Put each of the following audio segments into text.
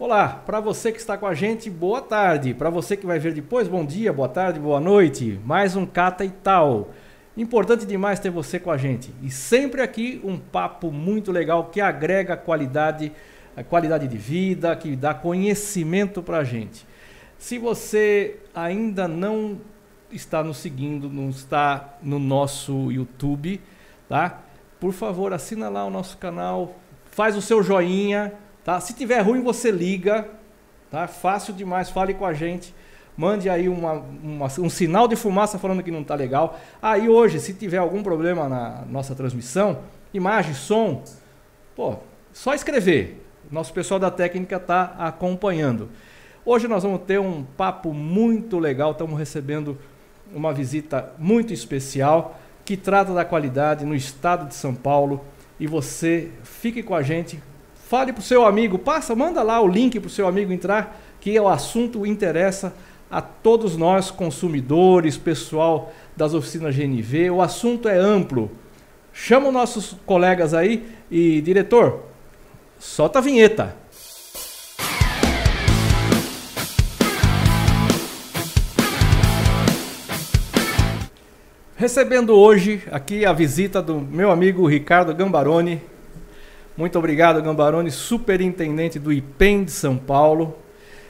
Olá, para você que está com a gente, boa tarde. Para você que vai ver depois, bom dia, boa tarde, boa noite. Mais um Cata e Tal. Importante demais ter você com a gente. E sempre aqui um papo muito legal que agrega qualidade, qualidade de vida, que dá conhecimento para a gente. Se você ainda não está nos seguindo, não está no nosso YouTube, tá? Por favor, assina lá o nosso canal, faz o seu joinha, tá? Se tiver ruim, você liga, tá? Fácil demais, fale com a gente. Mande aí uma, uma, um sinal de fumaça falando que não está legal. Aí hoje, se tiver algum problema na nossa transmissão, imagem, som, pô, só escrever. Nosso pessoal da técnica está acompanhando. Hoje nós vamos ter um papo muito legal. Estamos recebendo uma visita muito especial que trata da qualidade no estado de São Paulo. E você fique com a gente, fale para o seu amigo, passa, manda lá o link para o seu amigo entrar, que o assunto interessa a todos nós, consumidores, pessoal das oficinas GNV. O assunto é amplo. Chama os nossos colegas aí e, diretor, solta a vinheta. Recebendo hoje aqui a visita do meu amigo Ricardo Gambaroni. Muito obrigado, Gambaroni, superintendente do IPEM de São Paulo.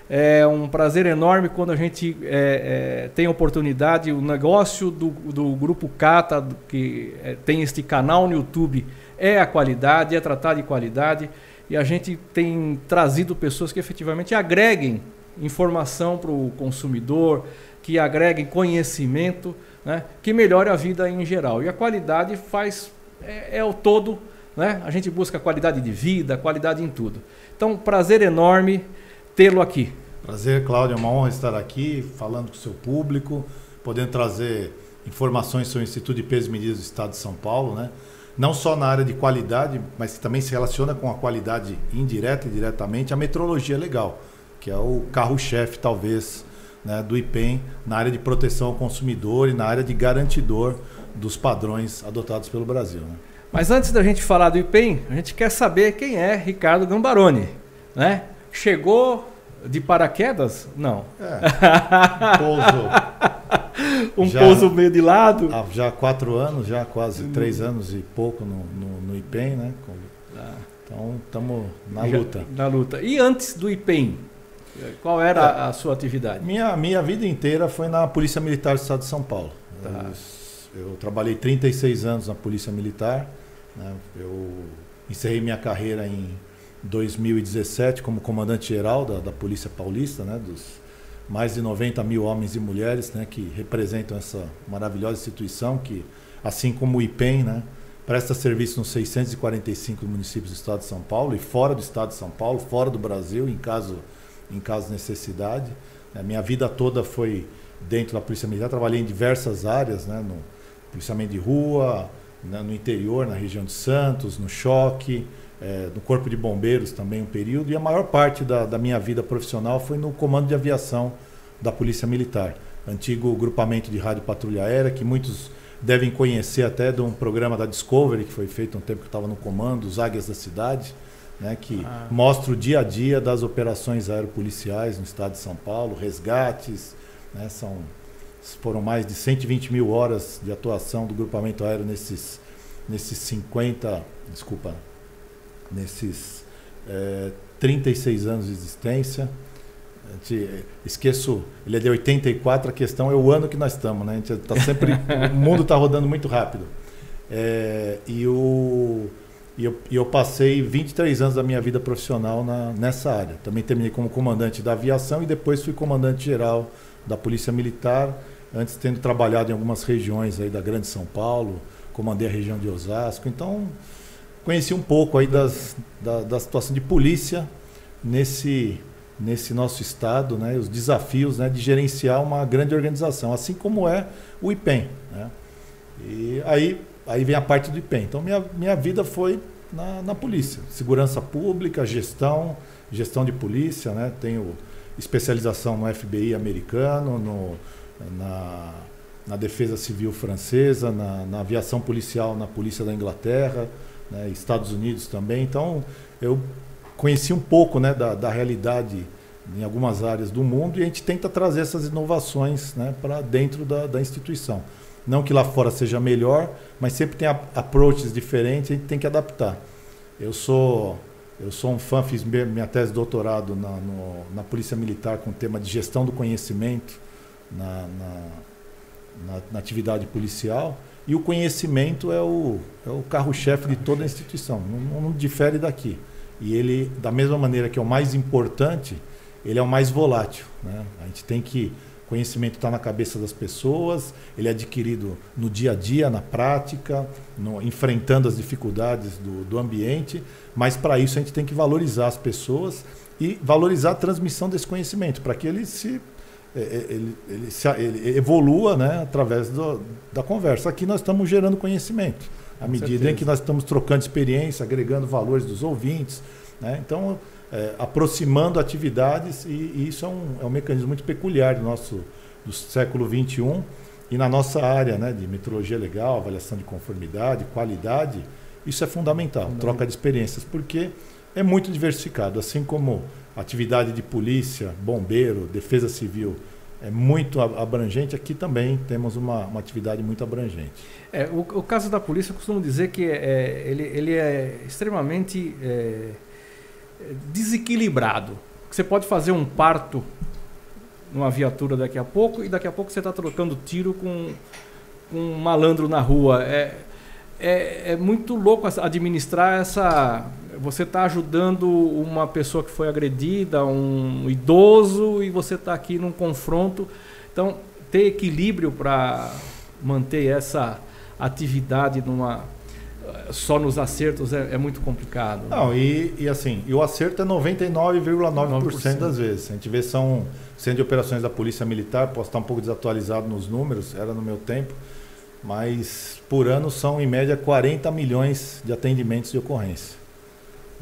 É um prazer enorme quando a gente é, é, tem a oportunidade. O negócio do, do Grupo Cata, que é, tem este canal no YouTube, é a qualidade, é tratar de qualidade. E a gente tem trazido pessoas que efetivamente agreguem informação para o consumidor, que agreguem conhecimento né, que melhore a vida em geral. E a qualidade faz é, é o todo, né? A gente busca qualidade de vida, qualidade em tudo. Então, prazer enorme tê-lo aqui. Prazer, Cláudio, é uma honra estar aqui falando com o seu público, podendo trazer informações sobre o Instituto de Pesos e Medidas do Estado de São Paulo, né? Não só na área de qualidade, mas que também se relaciona com a qualidade indireta e diretamente, a metrologia legal, que é o carro-chefe, talvez, né, do IPEM na área de proteção ao consumidor e na área de garantidor dos padrões adotados pelo Brasil. Né? Mas antes da gente falar do IPEM, a gente quer saber quem é Ricardo Gambaroni. Né? Chegou de paraquedas? Não. É, pouso. um já, pouso meio de lado? Já há quatro anos, já quase hum. três anos e pouco no, no, no IPEM, né? Ah. Então estamos na luta. Na luta. E antes do IPEM, qual era é, a sua atividade? Minha, minha vida inteira foi na Polícia Militar do Estado de São Paulo. Tá. Eu, eu, trabalhei 36 anos na Polícia Militar. Né? Eu encerrei minha carreira em 2017 como comandante-geral da, da, Polícia Paulista, né? dos mais de 90 mil homens e mulheres né? que representam essa maravilhosa instituição que, assim como o IPEM, né? presta serviço nos 645 municípios do Estado de São Paulo e fora do Estado de São Paulo, fora do Brasil, em caso em caso de necessidade. A minha vida toda foi dentro da Polícia Militar, trabalhei em diversas áreas, né, no policiamento de rua, né, no interior, na região de Santos, no choque, é, no Corpo de Bombeiros também um período, e a maior parte da, da minha vida profissional foi no Comando de Aviação da Polícia Militar, antigo grupamento de rádio patrulha aérea, que muitos devem conhecer até de um programa da Discovery, que foi feito um tempo que eu estava no comando, os Águias da Cidade, né, que ah. mostra o dia a dia das operações aeropoliciais no estado de São Paulo, resgates, né, são, foram mais de 120 mil horas de atuação do grupamento aéreo nesses, nesses 50, desculpa, nesses é, 36 anos de existência. esqueço, ele é de 84, a questão é o ano que nós estamos, né? A gente tá sempre, o mundo está rodando muito rápido. É, e o e eu, e eu, passei 23 anos da minha vida profissional na, nessa área. Também terminei como comandante da aviação e depois fui comandante geral da Polícia Militar, antes tendo trabalhado em algumas regiões aí da Grande São Paulo, comandei a região de Osasco. Então, conheci um pouco aí das, da, da situação de polícia nesse, nesse nosso estado, né, os desafios né, de gerenciar uma grande organização, assim como é o IPEM. Né? E aí aí vem a parte do IPEM. Então, minha, minha vida foi na, na polícia. Segurança pública, gestão, gestão de polícia, né? Tenho especialização no FBI americano, no, na, na defesa civil francesa, na, na, aviação policial na polícia da Inglaterra, né? Estados Unidos também. Então, eu conheci um pouco né, da, da realidade em algumas áreas do mundo e a gente tenta trazer essas inovações né, para dentro da, da, instituição. Não que lá fora seja melhor, mas sempre tem approaches diferentes, a gente tem que adaptar. Eu sou eu sou um fã, fiz minha tese de doutorado na, no, na Polícia Militar com o tema de gestão do conhecimento na, na, na, na atividade policial. E o conhecimento é o, é o carro-chefe de toda a instituição, não, não difere daqui. E ele, da mesma maneira que é o mais importante, ele é o mais volátil. Né? A gente tem que. Conhecimento está na cabeça das pessoas, ele é adquirido no dia a dia, na prática, no, enfrentando as dificuldades do, do ambiente, mas para isso a gente tem que valorizar as pessoas e valorizar a transmissão desse conhecimento, para que ele se ele, ele, se, ele evolua né, através do, da conversa. Aqui nós estamos gerando conhecimento, à medida certeza. em que nós estamos trocando experiência, agregando valores dos ouvintes. Né? Então, é, aproximando atividades, e, e isso é um, é um, mecanismo muito peculiar do nosso do século XXI. E na nossa área né, de metrologia legal, avaliação de conformidade, qualidade, isso é fundamental, troca de experiências, porque é muito diversificado. Assim como atividade de polícia, bombeiro, defesa civil é muito abrangente, aqui também temos uma, uma atividade muito abrangente. É, o, o, caso da polícia, eu costumo dizer que é, ele, ele é extremamente é, desequilibrado. Você pode fazer um parto numa viatura daqui a pouco e daqui a pouco você está trocando tiro com, com, um malandro na rua. É, é, é muito louco administrar essa. Você está ajudando uma pessoa que foi agredida, um idoso, e você está aqui num confronto. Então, ter equilíbrio para manter essa atividade numa só nos acertos é, é muito complicado. Não, e, e, assim, e o acerto é 99,9% das vezes. A gente vê são centro de operações da Polícia Militar, posso estar um pouco desatualizado nos números, era no meu tempo, mas por ano são em média 40 milhões de atendimentos de ocorrência.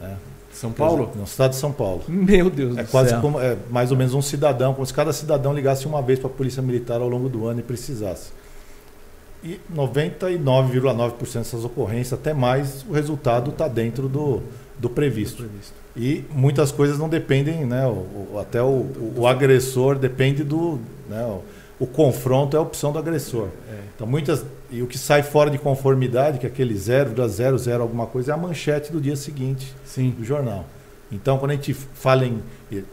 É. São Paulo? No estado de São Paulo. Meu Deus é do quase céu. Como, é mais ou menos um cidadão, como se cada cidadão ligasse uma vez para a Polícia Militar ao longo do ano e precisasse. E 99,9% dessas ocorrências, até mais, o resultado está dentro do, do previsto. previsto. E muitas coisas não dependem, né? O, o, até o, o, agressor depende do. Né? O, confronto é a opção do agressor. É. Então, muitas. E o que sai fora de conformidade, que é aquele 0,00 alguma coisa, é a manchete do dia seguinte Sim. do jornal. Então, quando a gente fala em.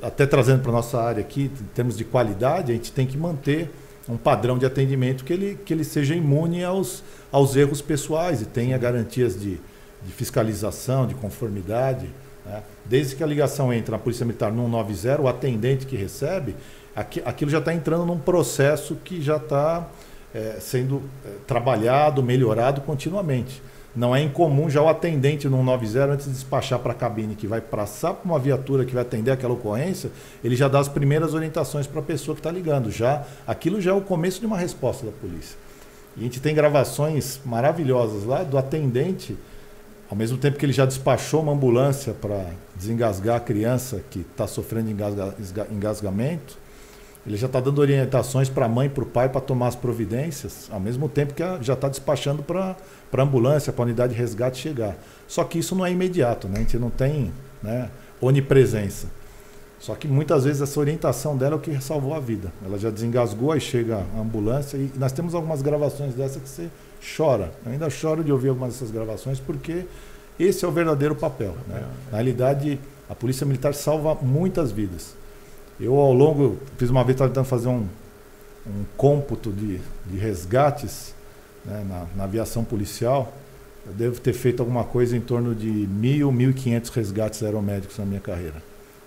Até trazendo para a nossa área aqui, em termos de qualidade, a gente tem que manter um padrão de atendimento que ele, que ele seja imune aos, aos erros pessoais e tenha garantias de, de fiscalização, de conformidade. Né? Desde que a ligação entre na Polícia Militar no 190, o atendente que recebe, aqui, aquilo já está entrando num processo que já está é, sendo é, trabalhado, melhorado continuamente. Não é incomum já o atendente no 190, antes de despachar para a cabine que vai passar para uma viatura que vai atender aquela ocorrência, ele já dá as primeiras orientações para a pessoa que está ligando. Já Aquilo já é o começo de uma resposta da polícia. E a gente tem gravações maravilhosas lá do atendente, ao mesmo tempo que ele já despachou uma ambulância para desengasgar a criança que está sofrendo engasga, engasgamento, ele já está dando orientações para a mãe e para o pai para tomar as providências, ao mesmo tempo que já está despachando para a ambulância, para a unidade de resgate chegar. Só que isso não é imediato, né? a gente não tem né, onipresença. Só que muitas vezes essa orientação dela é o que salvou a vida. Ela já desengasgou, aí chega a ambulância e nós temos algumas gravações dessa que você chora. Eu ainda choro de ouvir algumas dessas gravações porque esse é o verdadeiro papel. Né? É. Na realidade, a Polícia Militar salva muitas vidas. Eu, ao longo, fiz uma vez, tentando fazer um, um cômputo de, de resgates né, na, na, aviação policial. Eu devo ter feito alguma coisa em torno de mil, mil e quinhentos resgates aeromédicos na minha carreira.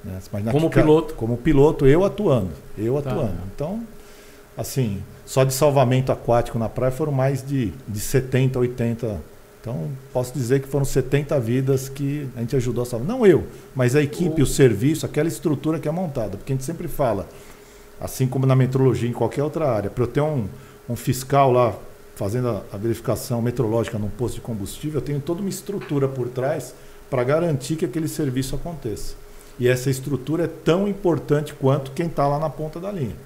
Né? como piloto? Como piloto, eu atuando. Eu tá. atuando. Então, assim, só de salvamento aquático na praia foram mais de, de 70, 80 então, posso dizer que foram 70 vidas que a gente ajudou a salvar. Não eu, mas a equipe, o, serviço, aquela estrutura que é montada. Porque a gente sempre fala, assim como na metrologia, em qualquer outra área, para eu ter um, um fiscal lá fazendo a, a, verificação metrológica num posto de combustível, eu tenho toda uma estrutura por trás para garantir que aquele serviço aconteça. E essa estrutura é tão importante quanto quem está lá na ponta da linha.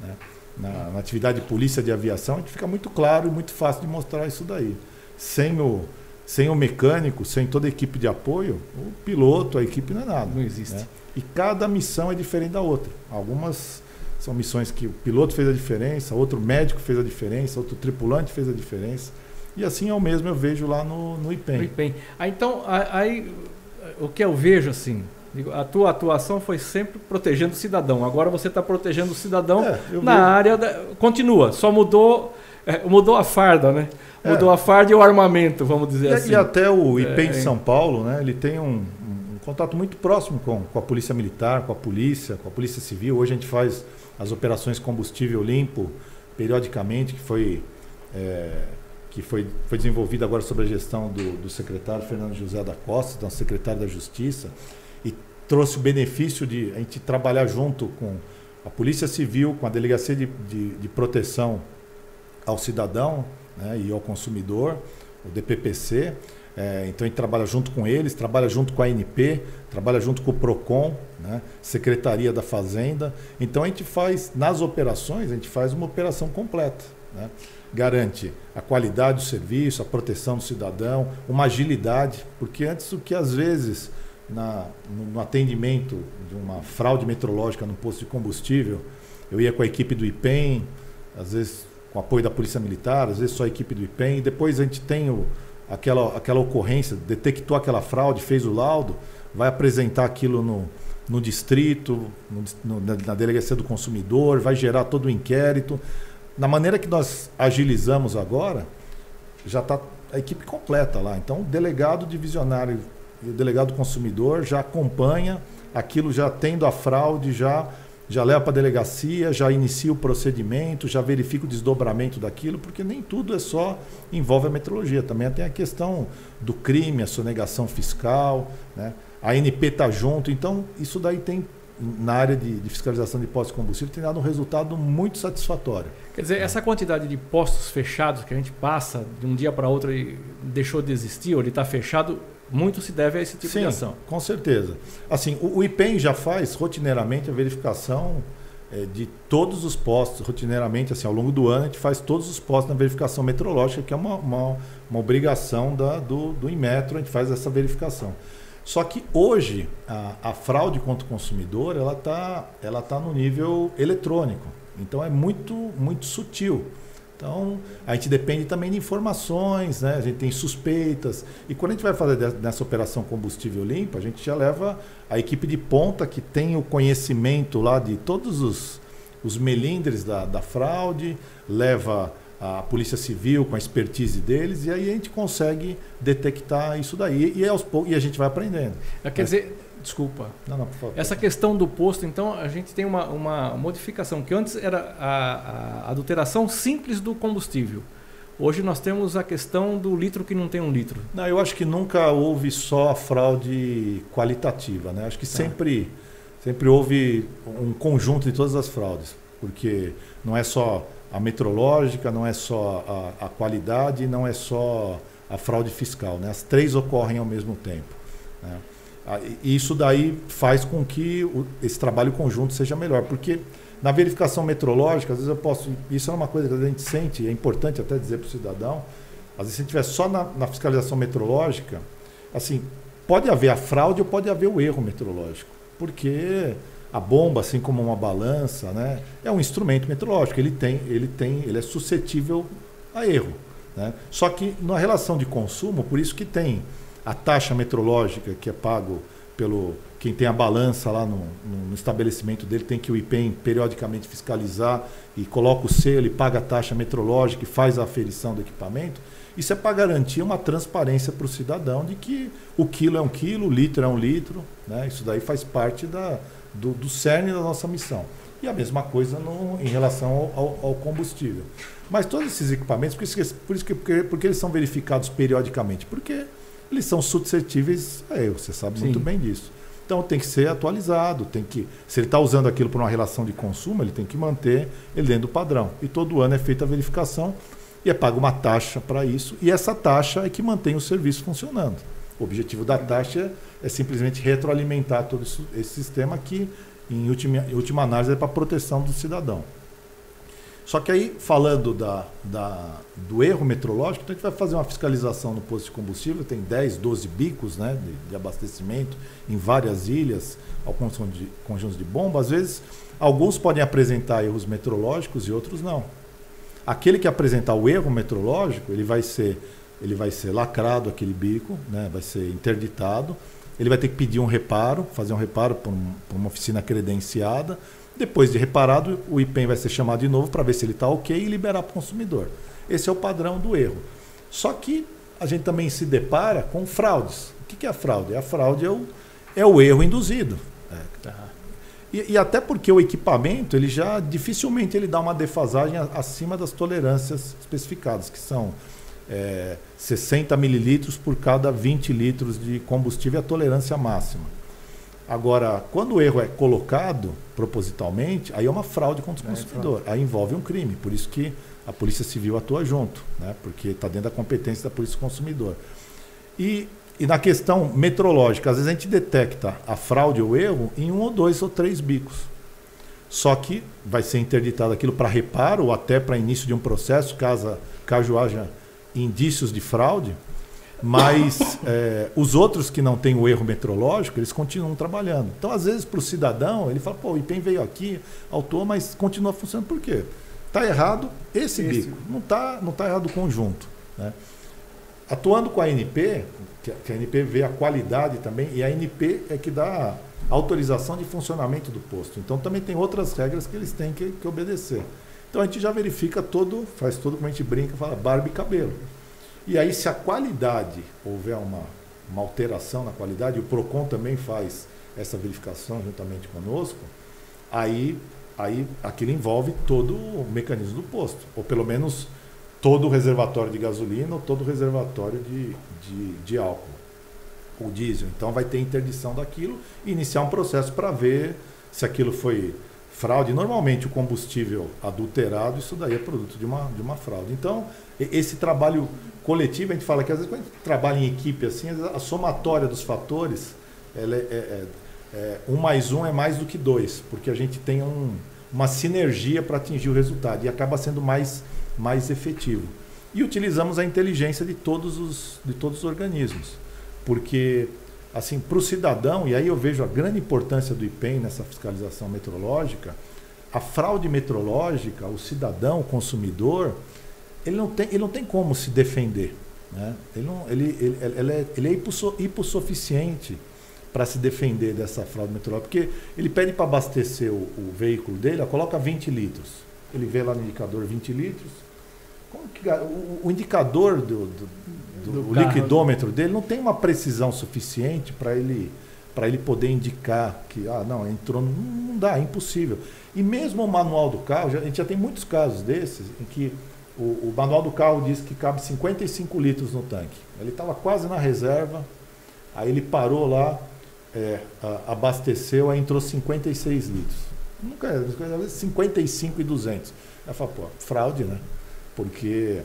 Né? Na, na atividade de polícia de aviação, a gente fica muito claro e muito fácil de mostrar isso daí sem o, sem o mecânico, sem toda a equipe de apoio, o piloto, a equipe não é nada. Não existe. Né? E cada missão é diferente da outra. Algumas são missões que o piloto fez a diferença, outro médico fez a diferença, outro tripulante fez a diferença. E assim é o mesmo eu vejo lá no, no IPEM. No IPEM. Ah, então, aí, o que eu vejo assim, a tua atuação foi sempre protegendo o cidadão. Agora você está protegendo o cidadão é, na vejo. área da, continua. Só mudou é, mudou a farda, né? É. Mudou a farda e o armamento, vamos dizer e, assim. E até o IPEM é, de São Paulo, né? Ele tem um, um contato muito próximo com, com a polícia militar, com a polícia, com a polícia civil. Hoje a gente faz as operações combustível limpo periodicamente, que foi é, que foi, foi desenvolvida agora sob a gestão do, do secretário Fernando José da Costa, então secretário da Justiça trouxe o benefício de a gente trabalhar junto com a Polícia Civil, com a Delegacia de, de, de Proteção ao Cidadão né, e ao Consumidor, o DPPC. É, então a gente trabalha junto com eles, trabalha junto com a ANP, trabalha junto com o PROCON, né, Secretaria da Fazenda. Então a gente faz, nas operações, a gente faz uma operação completa. Né? Garante a qualidade do serviço, a proteção do cidadão, uma agilidade, porque antes o que às vezes na, no, atendimento de uma fraude metrológica no posto de combustível, eu ia com a equipe do IPEM, às vezes com apoio da Polícia Militar, às vezes só a equipe do IPEM, e depois a gente tem o, aquela, aquela ocorrência, detectou aquela fraude, fez o laudo, vai apresentar aquilo no, no distrito, no, no, na delegacia do consumidor, vai gerar todo o inquérito. Na maneira que nós agilizamos agora, já está a equipe completa lá. Então, o delegado divisionário e o delegado consumidor já acompanha aquilo, já tendo a fraude, já, já leva para a delegacia, já inicia o procedimento, já verifica o desdobramento daquilo, porque nem tudo é só envolve a metrologia. Também tem a questão do crime, a sonegação fiscal, né? a NP está junto. Então, isso daí tem na área de, de, fiscalização de postos de combustível tem dado um resultado muito satisfatório. Quer dizer, essa quantidade de postos fechados que a gente passa de um dia para outro e deixou de existir, ou ele está fechado, muito se deve a esse tipo Sim, de ação. Com certeza. Assim, o, o IPEM já faz rotineiramente a verificação é, de todos os postos, rotineiramente, assim, ao longo do ano, a gente faz todos os postos na verificação metrológica, que é uma, uma, uma obrigação da, do, do Inmetro, a gente faz essa verificação. Só que hoje a, a fraude contra o consumidor ela está ela tá no nível eletrônico. Então é muito, muito sutil. Então, a gente depende também de informações, né? a gente tem suspeitas. E quando a gente vai fazer nessa operação combustível limpo, a gente já leva a equipe de ponta que tem o conhecimento lá de todos os, os melindres da, da fraude, leva a Polícia Civil com a expertise deles, e aí a gente consegue detectar isso daí. E, aos poucos, e a gente vai aprendendo. Quer dizer, Desculpa. Não, não, por favor. Essa questão do posto, então, a gente tem uma, uma modificação, que antes era a, a adulteração simples do combustível. Hoje nós temos a questão do litro que não tem um litro. Não, eu acho que nunca houve só a fraude qualitativa, né? Acho que tá. sempre, sempre houve um conjunto de todas as fraudes, porque não é só a metrológica, não é só a, a qualidade, não é só a fraude fiscal, né? As três ocorrem ao mesmo tempo. Né? Ah, isso daí faz com que esse trabalho conjunto seja melhor, porque na verificação metrológica, às vezes eu posso. Isso é uma coisa que a gente sente, é importante até dizer para o cidadão. Às vezes, se tiver só na, na, fiscalização metrológica, assim, pode haver a fraude ou pode haver o erro metrológico, porque a bomba, assim como uma balança, né, é um instrumento metrológico. Ele tem, ele tem, ele é suscetível a erro. Né? Só que na relação de consumo, por isso que tem a taxa metrológica que é pago pelo quem tem a balança lá no, no, estabelecimento dele tem que o IPEM periodicamente fiscalizar e coloca o selo e paga a taxa metrológica e faz a aferição do equipamento. Isso é para garantir uma transparência para o cidadão de que o quilo é um quilo, o litro é um litro. Né? Isso daí faz parte da, do, do cerne da nossa missão. E a mesma coisa no, em relação ao, ao, combustível. Mas todos esses equipamentos, por isso que, por isso que porque, porque eles são verificados periodicamente? Porque eles são suscetíveis a erro, você sabe Sim. muito bem disso. Então tem que ser atualizado, tem que. Se ele está usando aquilo para uma relação de consumo, ele tem que manter ele dentro do padrão. E todo ano é feita a verificação e é paga uma taxa para isso. E essa taxa é que mantém o serviço funcionando. O objetivo da taxa é simplesmente retroalimentar todo esse sistema que, em última, em última análise, é para a proteção do cidadão. Só que aí, falando da, da, do erro metrológico, então a gente vai fazer uma fiscalização no posto de combustível, tem 10, 12 bicos né, de, de abastecimento em várias ilhas, alguns de conjuntos de bomba. Às vezes, alguns podem apresentar erros metrológicos e outros não. Aquele que apresentar o erro metrológico, ele vai ser, ele vai ser lacrado aquele bico, né, vai ser interditado, ele vai ter que pedir um reparo, fazer um reparo por, um, por uma oficina credenciada, depois de reparado, o IPEM vai ser chamado de novo para ver se ele está ok e liberar para o consumidor. Esse é o padrão do erro. Só que a gente também se depara com fraudes. O que é a fraude? A fraude é o, é o erro induzido. É. E, e, até porque o equipamento, ele já dificilmente ele dá uma defasagem acima das tolerâncias especificadas, que são é, 60 mililitros por cada 20 litros de combustível, é a tolerância máxima. Agora, quando o erro é colocado propositalmente, aí é uma fraude contra o é, consumidor. É aí envolve um crime. Por isso que a Polícia Civil atua junto, né? porque está dentro da competência da Polícia Consumidor. E, e na questão metrológica, às vezes a gente detecta a fraude ou erro em um ou dois ou três bicos. Só que vai ser interditado aquilo para reparo ou até para início de um processo, caso, caso haja indícios de fraude, mas é, os outros que não têm o erro metrológico, eles continuam trabalhando. Então, às vezes, para o cidadão, ele fala, pô, o IPEM veio aqui, autor, mas continua funcionando. Por quê? Está errado esse, esse, bico, não está não tá errado o conjunto. Né? Atuando com a ANP, que a ANP vê a qualidade também, e a ANP é que dá autorização de funcionamento do posto. Então, também tem outras regras que eles têm que, que obedecer. Então, a gente já verifica todo, faz tudo como a gente brinca, fala barba e cabelo. E aí, se a qualidade houver uma, uma alteração na qualidade, o PROCON também faz essa verificação juntamente conosco, aí, aí aquilo envolve todo o mecanismo do posto, ou pelo menos todo o reservatório de gasolina ou todo o reservatório de, de, de álcool, ou diesel. Então vai ter interdição daquilo e iniciar um processo para ver se aquilo foi fraude. Normalmente o combustível adulterado, isso daí é produto de uma, de uma fraude. Então, esse trabalho coletivo, a gente fala que às vezes quando a gente trabalha em equipe assim, a somatória dos fatores, ela é, é, é, é, um mais um é mais do que dois, porque a gente tem um, uma sinergia para atingir o resultado e acaba sendo mais, mais efetivo. E utilizamos a inteligência de todos os, de todos os organismos, porque assim para o cidadão, e aí eu vejo a grande importância do IPEM nessa fiscalização metrológica, a fraude metrológica, o cidadão, o consumidor, ele não tem, ele não tem como se defender. Né? Ele, não, ele, ele, ele, é, ele é hipossuficiente para se defender dessa fraude meteorológica, porque ele pede para abastecer o, o, veículo dele, coloca 20 litros. Ele vê lá no indicador 20 litros. Que, o, o, indicador do, do, do, do liquidômetro dele não tem uma precisão suficiente para ele para ele poder indicar que ah não entrou não, não dá é impossível e mesmo o manual do carro já, a gente já tem muitos casos desses em que o, o, manual do carro diz que cabe 55 litros no tanque. Ele estava quase na reserva, aí ele parou lá, é, a, abasteceu, aí entrou 56 litros. Nunca é, 55 e 200. Aí fala, pô, fraude, né? Porque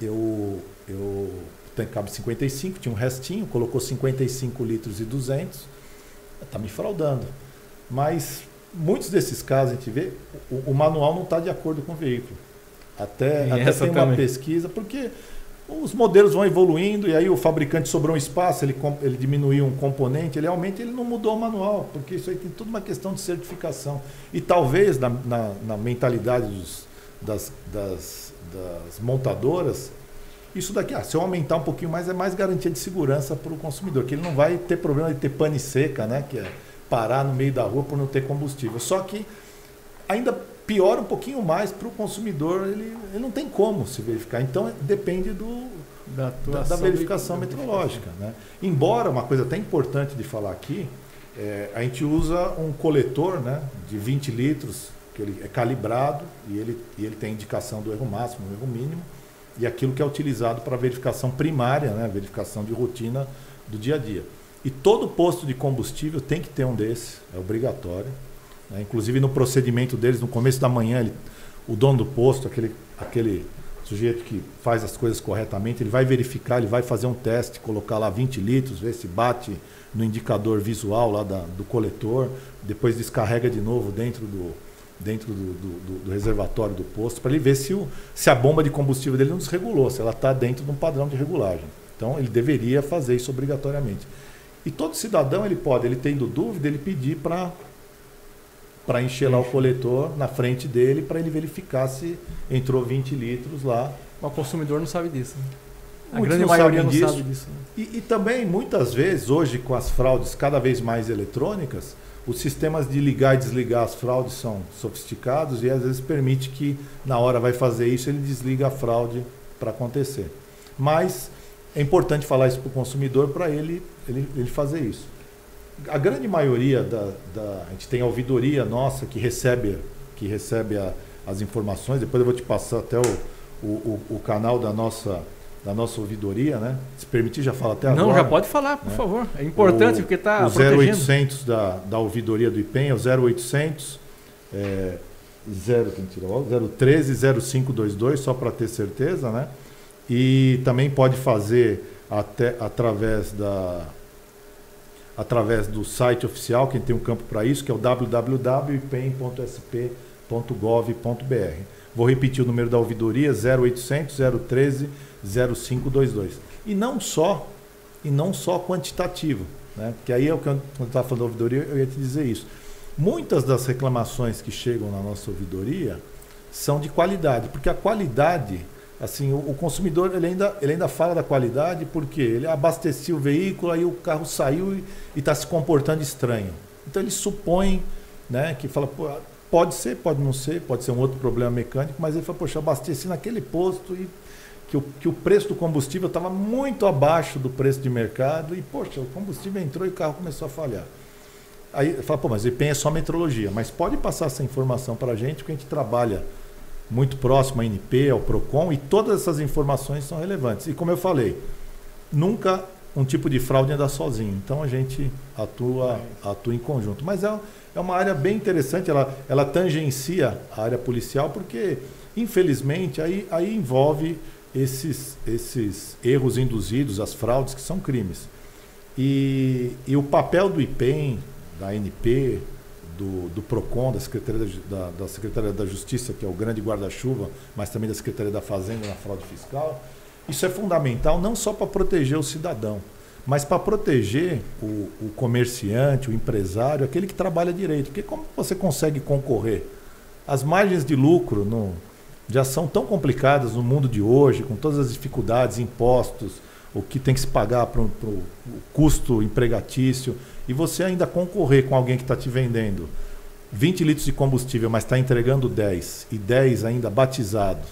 eu, eu, o tanque cabe 55, tinha um restinho, colocou 55 litros e 200, está me fraudando. Mas muitos desses casos a gente vê, o, o manual não está de acordo com o veículo. Até, até tem uma pesquisa, porque os modelos vão evoluindo e aí o fabricante sobrou um espaço, ele, ele diminuiu um componente, ele aumenta, ele não mudou o manual, porque isso aí tem toda uma questão de certificação. E talvez na, na, na mentalidade dos, das, das, das, montadoras, isso daqui, ah, se eu aumentar um pouquinho mais, é mais garantia de segurança para o consumidor, que ele não vai ter problema de ter pane seca, né? Que é parar no meio da rua por não ter combustível. Só que ainda piora um pouquinho mais para o consumidor, ele, ele não tem como se verificar. Então depende do, da, da, da verificação de, meteorológica. Né? Embora, uma coisa até importante de falar aqui, é, a gente usa um coletor né, de 20 litros, que ele é calibrado e ele, e ele tem indicação do erro máximo, do erro mínimo, e aquilo que é utilizado para verificação primária, né, verificação de rotina do dia a dia. E todo posto de combustível tem que ter um desse, é obrigatório. Né? Inclusive no procedimento deles, no começo da manhã, ele, o dono do posto, aquele, aquele sujeito que faz as coisas corretamente, ele vai verificar, ele vai fazer um teste, colocar lá 20 litros, ver se bate no indicador visual lá da, do coletor, depois descarrega de novo dentro do, dentro do, do, do reservatório do posto para ele ver se, o, se a bomba de combustível dele não desregulou, se ela está dentro de um padrão de regulagem. Então ele deveria fazer isso obrigatoriamente. E todo cidadão ele pode, ele tendo dúvida, ele pedir para para encher lá o coletor na frente dele para ele verificar se entrou 20 litros lá. Mas o consumidor não sabe disso. Né? A Muitos grande maioria não disso. sabe disso. Né? E, e, também, muitas vezes, hoje, com as fraudes cada vez mais eletrônicas, os sistemas de ligar e desligar as fraudes são sofisticados e às vezes permite que, na hora vai fazer isso, ele desliga a fraude para acontecer. Mas é importante falar isso para o consumidor para ele, ele, ele fazer isso. A grande maioria da, da, A gente tem a ouvidoria nossa que recebe, que recebe a, as informações, depois eu vou te passar até o, o, o, o canal da nossa da nossa ouvidoria, né? Se permitir, já fala até agora. Não, já pode falar, por né? favor. É importante o, porque está O 0800 da, da ouvidoria do IPEM é o 0800 é, 0, tem que tirar logo, 013 0522, só para ter certeza, né? E também pode fazer até através da através do site oficial, quem tem um campo para isso, que é o www.ipem.sp.gov.br. Vou repetir o número da ouvidoria, 0800 013 0522. E não só, e não só quantitativo, né? Porque aí é o que eu, estava falando da ouvidoria, eu ia te dizer isso. Muitas das reclamações que chegam na nossa ouvidoria são de qualidade, porque a qualidade, assim, o, o consumidor ele ainda, ele ainda fala da qualidade porque ele abasteceu o veículo, aí o carro saiu e está se comportando estranho. Então ele supõe, né, que fala, pode ser, pode não ser, pode ser um outro problema mecânico, mas ele fala, poxa, abasteci naquele posto e que o, que o preço do combustível estava muito abaixo do preço de mercado e, poxa, o combustível entrou e o carro começou a falhar. Aí fala, pô, mas o IPEM é só metrologia, mas pode passar essa informação para a gente, porque a gente trabalha muito próximo à NP, ao PROCON, e todas essas informações são relevantes. E como eu falei, nunca um tipo de fraude anda sozinho, então a gente atua, atua em conjunto. Mas é, é uma área bem interessante, ela, ela tangencia a área policial, porque, infelizmente, aí, aí envolve esses, esses erros induzidos, as fraudes, que são crimes. E, e o papel do IPEM, da NP, do, do PROCON, da Secretaria da, da, Secretaria da Justiça, que é o grande guarda-chuva, mas também da Secretaria da Fazenda na fraude fiscal, isso é fundamental não só para proteger o cidadão, mas para proteger o, o, comerciante, o empresário, aquele que trabalha direito. Porque como você consegue concorrer? As margens de lucro no, já são tão complicadas no mundo de hoje, com todas as dificuldades, impostos, o que tem que se pagar para o custo empregatício, e você ainda concorrer com alguém que está te vendendo 20 litros de combustível, mas está entregando 10, e 10 ainda batizado,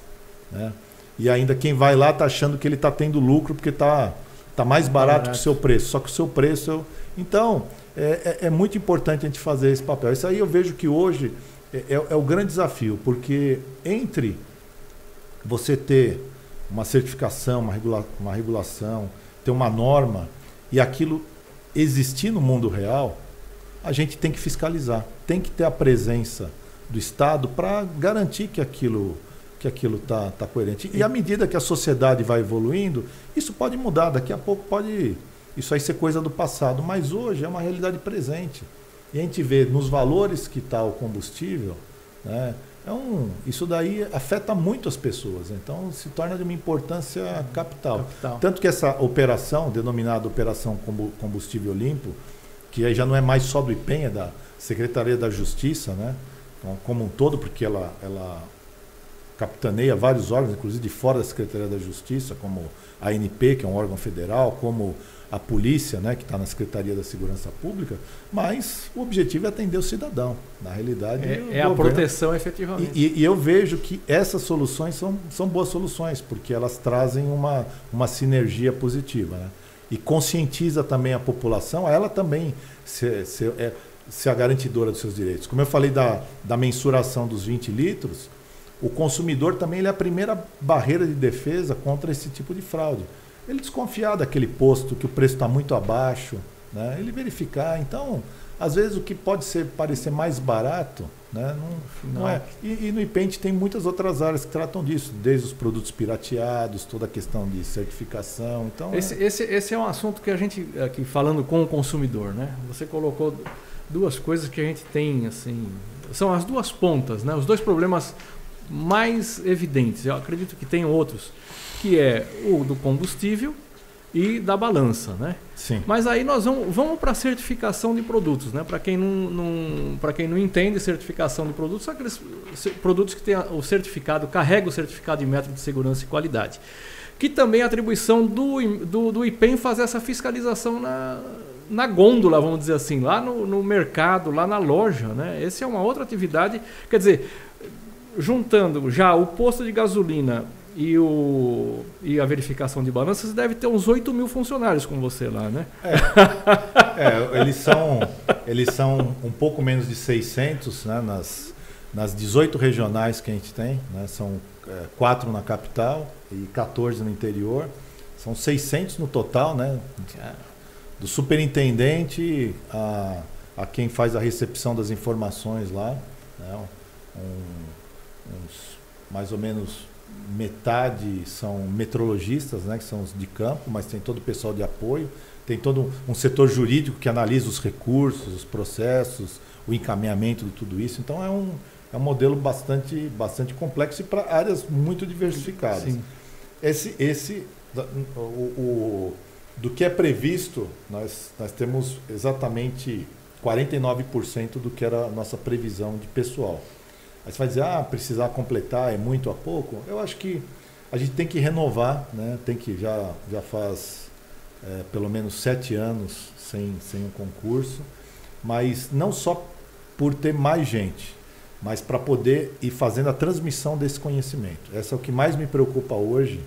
né? e ainda quem vai lá está achando que ele está tendo lucro porque está tá mais barato, barato que o seu preço, só que o seu preço... Então, é, é, é muito importante a gente fazer esse papel. Isso aí eu vejo que hoje é, é, é o grande desafio, porque entre você ter uma certificação, uma, regula uma regulação, ter uma norma e aquilo existir no mundo real, a gente tem que fiscalizar, tem que ter a presença do Estado para garantir que aquilo que aquilo está tá coerente. E à medida que a sociedade vai evoluindo, isso pode mudar. Daqui a pouco pode isso aí ser coisa do passado, mas hoje é uma realidade presente. E a gente vê nos valores que está o combustível, né, um, isso daí afeta muito as pessoas, então se torna de uma importância capital. capital. Tanto que essa operação, denominada Operação Combustível Limpo, que aí já não é mais só do IPEM, é da Secretaria da Justiça, né? Então, como um todo, porque ela, ela capitaneia vários órgãos, inclusive de fora da Secretaria da Justiça, como a ANP, que é um órgão federal, como a polícia, né, que está na Secretaria da Segurança Pública, mas o objetivo é atender o cidadão. Na realidade, é, é a proteção efetivamente. E, e, eu vejo que essas soluções são, são boas soluções, porque elas trazem uma, uma sinergia positiva. Né? E conscientiza também a população, a ela também ser, ser, é, ser a garantidora dos seus direitos. Como eu falei da, da mensuração dos 20 litros, o consumidor também é a primeira barreira de defesa contra esse tipo de fraude ele desconfiar daquele posto que o preço está muito abaixo, né? ele verificar. Então, às vezes o que pode ser parecer mais barato, né? não, não é. E, e, no IPENT tem muitas outras áreas que tratam disso, desde os produtos pirateados, toda a questão de certificação. Então, esse, é... Esse, esse é um assunto que a gente, aqui falando com o consumidor, né? você colocou duas coisas que a gente tem assim são as duas pontas, né? Os dois problemas mais evidentes. Eu acredito que tem outros, que é o do combustível e da balança, né? Sim. Mas aí nós vamos, vamos para a certificação de produtos, né? Para quem não, não para quem não entende certificação de produtos, são aqueles produtos que tem o certificado, carrega o certificado de método de segurança e qualidade. Que também é atribuição do, do, do IPEM fazer essa fiscalização na, na gôndola, vamos dizer assim, lá no, no mercado, lá na loja, né? Essa é uma outra atividade. Quer dizer, juntando já o posto de gasolina e, o, e a verificação de balanças, deve ter uns 8 mil funcionários com você lá, né? É, é, eles, são, eles são um pouco menos de 600 né, nas, nas 18 regionais que a gente tem, né, são é, 4 na capital e 14 no interior. São 600 no total, né? Do superintendente a, a quem faz a recepção das informações lá. Né, um, uns mais ou menos metade são metrologistas, né, que são os de campo, mas tem todo o pessoal de apoio, tem todo um setor jurídico que analisa os recursos, os processos, o encaminhamento de tudo isso. Então é um, é um modelo bastante, bastante complexo e para áreas muito diversificadas. Sim. Esse, esse o, o, do que é previsto, nós, nós temos exatamente 49% do que era a nossa previsão de pessoal. Aí você vai dizer, ah, precisar completar é muito a pouco. Eu acho que a gente tem que renovar, né? tem que já, já faz é, pelo menos sete anos sem, sem um concurso, mas não só por ter mais gente, mas para poder ir fazendo a transmissão desse conhecimento. Essa é o que mais me preocupa hoje,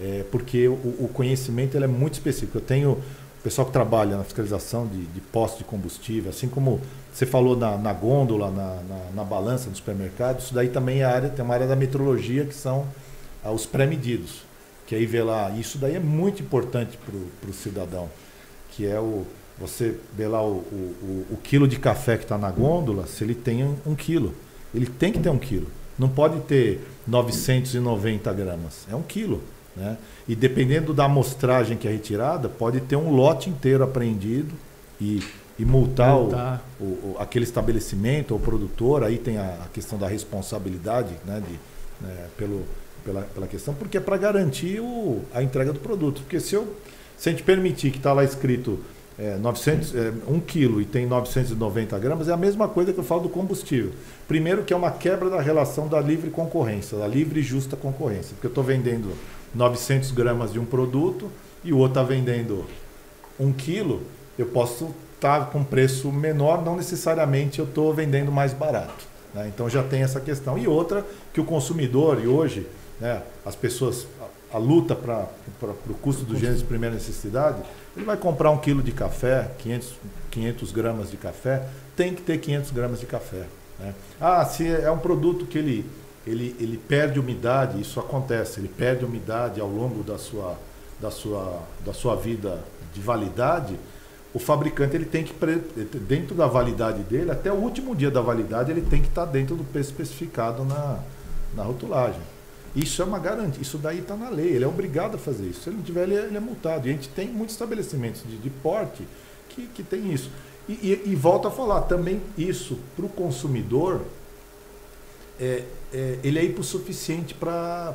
é, porque o, o conhecimento ele é muito específico. Eu tenho o pessoal que trabalha na fiscalização de, de postos de combustível, assim como você falou na, na gôndola, na, na, na, balança do supermercado, isso daí também é área, tem uma área da metrologia que são ah, os pré-medidos. Que aí vê lá, isso daí é muito importante para o cidadão, que é o, você vê lá o, o, o quilo de café que está na gôndola, se ele tem um, um, quilo. Ele tem que ter um quilo. Não pode ter 990 gramas. É um quilo. Né? E dependendo da amostragem que é retirada, pode ter um lote inteiro apreendido e, e multar, multar. O, o, aquele estabelecimento ou produtor. Aí tem a, a questão da responsabilidade né, de, né, pelo, pela, pela questão, porque é para garantir o, a entrega do produto. Porque se, eu, se a gente permitir que está lá escrito é, 900, é, 1 quilo e tem 990 gramas, é a mesma coisa que eu falo do combustível. Primeiro que é uma quebra da relação da livre concorrência, da livre e justa concorrência. Porque eu estou vendendo 900 gramas de um produto e o outro está vendendo um quilo, eu posso estar tá com preço menor, não necessariamente eu estou vendendo mais barato. Né? Então já tem essa questão. E outra, que o consumidor, e hoje né, as pessoas, a, a luta para o custo dos gêneros de primeira necessidade, ele vai comprar um quilo de café, 500, 500 gramas de café, tem que ter 500 gramas de café. Né? Ah, se é um produto que ele ele, ele perde umidade, isso acontece, ele perde umidade ao longo da sua, da sua, da sua vida de validade, o fabricante ele tem que, dentro da validade dele, até o último dia da validade, ele tem que estar dentro do preço especificado na, na rotulagem. Isso é uma garantia, isso daí está na lei, ele é obrigado a fazer isso. Se ele não tiver, ele é, ele é multado. E a gente tem muitos estabelecimentos de, de porte que, que tem isso. E, e, e volto a falar, também isso para o consumidor é, é, ele é hipossuficiente para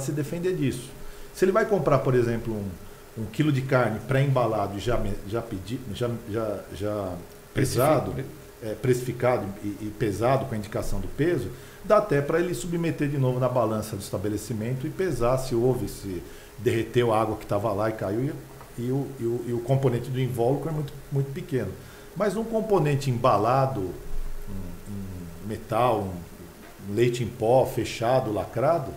se defender disso. Se ele vai comprar, por exemplo, um, um quilo de carne pré-embalado já, já, pedi, já, já, já pesado, é, precificado e, e, pesado com a indicação do peso, dá até para ele submeter de novo na balança do estabelecimento e pesar se houve, se derreteu a água que estava lá e caiu e, e, o, e, o, e o componente do invólucro é muito, muito pequeno. Mas um componente embalado, um, um metal, um leite em pó, fechado, lacrado,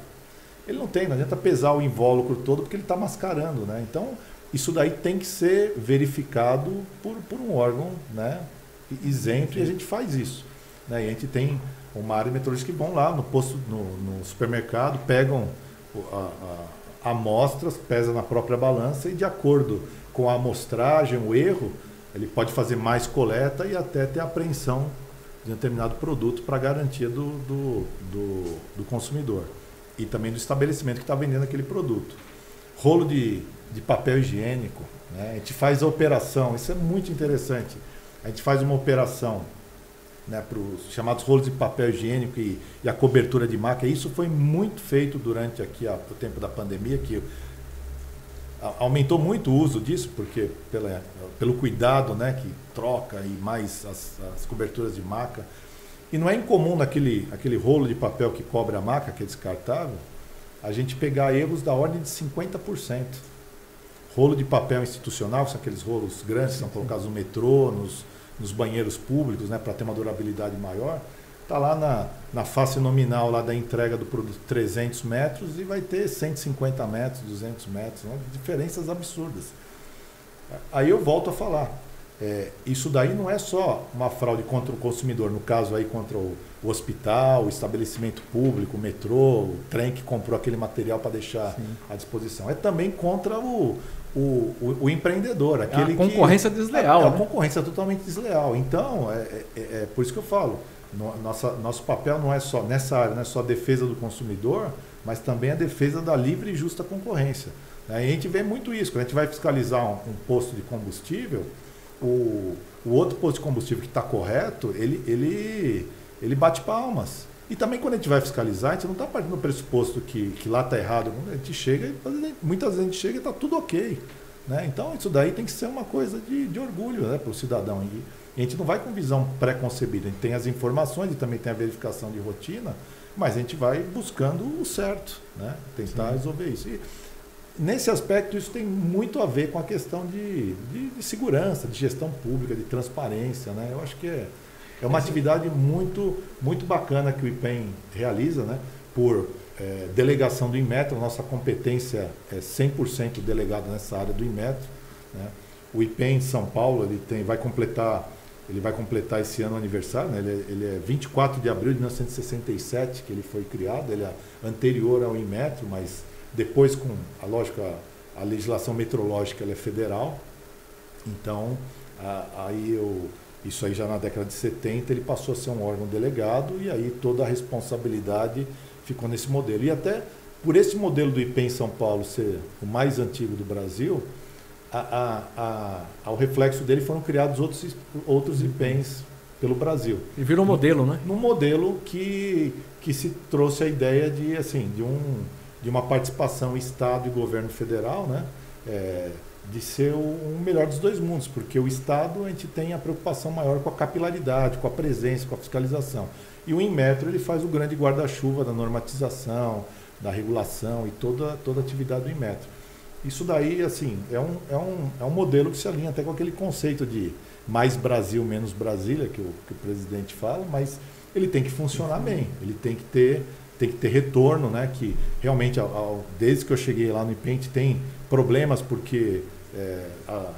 ele não tem, não adianta pesar o invólucro todo porque ele está mascarando, né? Então, isso daí tem que ser verificado por, por um órgão né, isento e a gente faz isso. Né? E a gente tem uma área de que vão lá no posto, no, no supermercado, pegam a, a, amostras, pesam na própria balança e de acordo com a amostragem, o erro, ele pode fazer mais coleta e até ter apreensão de determinado produto para garantia do, do, do, do, consumidor e também do estabelecimento que está vendendo aquele produto. Rolo de, de papel higiênico, né? a gente faz a operação, isso é muito interessante. A gente faz uma operação né, para os chamados rolos de papel higiênico e, e, a cobertura de maca. Isso foi muito feito durante aqui a, o tempo da pandemia, que aumentou muito o uso disso, porque pela, pelo cuidado né, que troca e mais as, as, coberturas de maca. E não é incomum naquele aquele rolo de papel que cobre a maca, que é descartável, a gente pegar erros da ordem de 50%. Rolo de papel institucional, que são aqueles rolos grandes que são colocados no metrô, nos, nos banheiros públicos, né, para ter uma durabilidade maior, está lá na, na face nominal lá da entrega do produto 300 metros e vai ter 150 metros, 200 metros, né, diferenças absurdas. Aí eu volto a falar, é, isso daí não é só uma fraude contra o consumidor, no caso aí contra o, o hospital, o estabelecimento público, o metrô, o trem que comprou aquele material para deixar Sim. à disposição. É também contra o, o, o, empreendedor. Aquele é a concorrência que, desleal. É, é né? a concorrência totalmente desleal. Então, é, é, é, é por isso que eu falo, no, nossa, nosso papel não é só nessa área, não é só a defesa do consumidor, mas também a defesa da livre e justa concorrência. A gente vê muito isso. Quando a gente vai fiscalizar um, um posto de combustível, o, o outro posto de combustível que está correto, ele, ele, ele bate palmas. E também quando a gente vai fiscalizar, a gente não está partindo do pressuposto que, que lá está errado. A gente chega, muitas vezes a gente chega e está tudo ok. Né? Então isso daí tem que ser uma coisa de, de orgulho né, para o cidadão. E, e a gente não vai com visão pré-concebida. A gente tem as informações e também tem a verificação de rotina, mas a gente vai buscando o certo, né? tentar Sim. resolver isso. E, nesse aspecto, isso tem muito a ver com a questão de, de, de segurança, de gestão pública, de transparência. Né? Eu acho que é, é uma atividade muito, muito bacana que o IPEM realiza, né? por é, delegação do Inmetro, nossa competência é 100% delegada nessa área do Inmetro. Né? O IPEM São Paulo ele tem, vai completar ele vai completar esse ano o aniversário, né? ele, é, ele é 24 de abril de 1967 que ele foi criado, ele é anterior ao Inmetro, mas depois com a lógica, a legislação metrológica é federal. Então, a, aí eu isso aí já na década de 70 ele passou a ser um órgão delegado e aí toda a responsabilidade ficou nesse modelo. E até por esse modelo do IP em São Paulo ser o mais antigo do Brasil, a, a, a, ao reflexo dele foram criados outros, outros IPENs pelo Brasil. E virou um modelo, né? Num modelo que, que se trouxe a ideia de, assim, de, um, de uma participação Estado e governo federal, né? É, de ser o, melhor dos dois mundos, porque o Estado a gente tem a preocupação maior com a capilaridade, com a presença, com a fiscalização. E o Inmetro ele faz o grande guarda-chuva da normatização, da regulação e toda, toda a atividade do Inmetro. Isso daí, assim, é um, é, um, é um modelo que se alinha até com aquele conceito de mais Brasil, menos Brasília, que o, que o presidente fala, mas ele tem que funcionar bem, ele tem que ter, tem que ter retorno, né? Que realmente, ao, ao, desde que eu cheguei lá no IPENT, tem problemas porque é, a,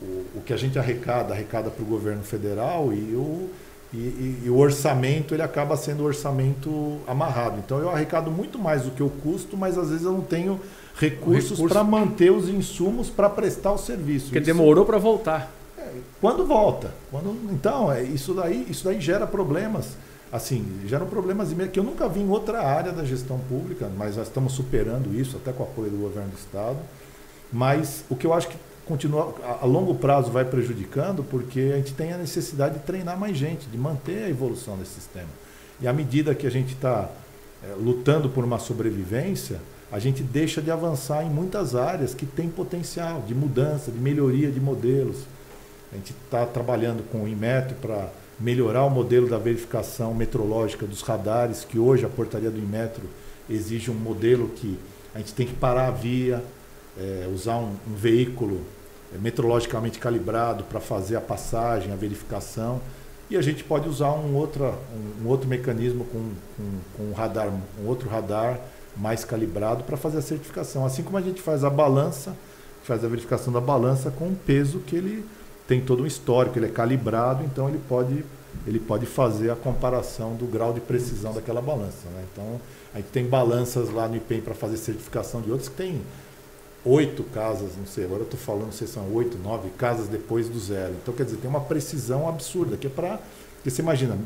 o, o, que a gente arrecada, arrecada para o governo federal e o, e, e, e, o orçamento ele acaba sendo orçamento amarrado. Então eu arrecado muito mais do que eu custo, mas às vezes eu não tenho recursos recurso... para manter os insumos para prestar o serviço. Porque isso... demorou para voltar. É, quando volta? Quando... Então, é, isso, daí, isso daí gera problemas. Assim, geram problemas que eu nunca vi em outra área da gestão pública, mas nós estamos superando isso, até com o apoio do governo do Estado. Mas o que eu acho que continua a longo prazo vai prejudicando, porque a gente tem a necessidade de treinar mais gente, de manter a evolução desse sistema. E à medida que a gente está é, lutando por uma sobrevivência, a gente deixa de avançar em muitas áreas que têm potencial de mudança, de melhoria de modelos. A gente está trabalhando com o Inmetro para melhorar o modelo da verificação metrológica dos radares, que hoje a portaria do Inmetro exige um modelo que a gente tem que parar a via, é, usar um, um veículo é, metrologicamente calibrado para fazer a passagem, a verificação. E a gente pode usar um, outra, um, um outro mecanismo com, com, com um radar, um outro radar mais calibrado para fazer a certificação. Assim como a gente faz a balança, faz a verificação da balança com um peso que ele tem todo um histórico, ele é calibrado, então ele pode, ele pode fazer a comparação do grau de precisão daquela balança. Né? Então, a gente tem balanças lá no IPEM para fazer certificação de outros que tem oito casas, não sei, agora eu estou falando, não sei se são oito, nove casas depois do zero. Então, quer dizer, tem uma precisão absurda, que é para. Porque você imagina,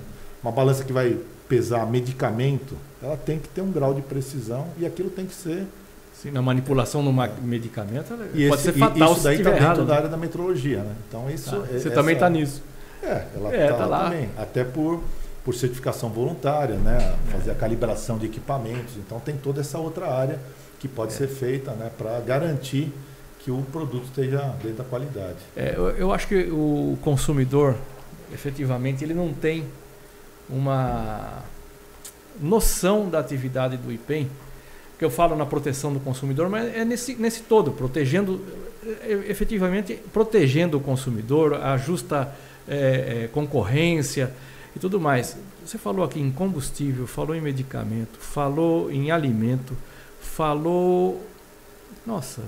uma balança que vai pesar medicamento, ela tem que ter um grau de precisão e aquilo tem que ser. Sim, na manipulação no medicamento e pode esse, ser fatal isso daí está dentro da área da metrologia, né? Então isso. Tá. Você essa, também está nisso. É, ela está é, tá, tá lá também. Até por, por certificação voluntária, né? Fazer a calibração de equipamentos. Então tem toda essa outra área que pode é. ser feita né? para garantir que o produto esteja dentro da qualidade. É, eu, eu acho que o consumidor, efetivamente, ele não tem uma noção da atividade do IPEM, que eu falo na proteção do consumidor, mas é nesse, nesse todo, protegendo, é, efetivamente, protegendo o consumidor, a justa é, é, concorrência e tudo mais. Você falou aqui em combustível, falou em medicamento, falou em alimento, falou. Nossa,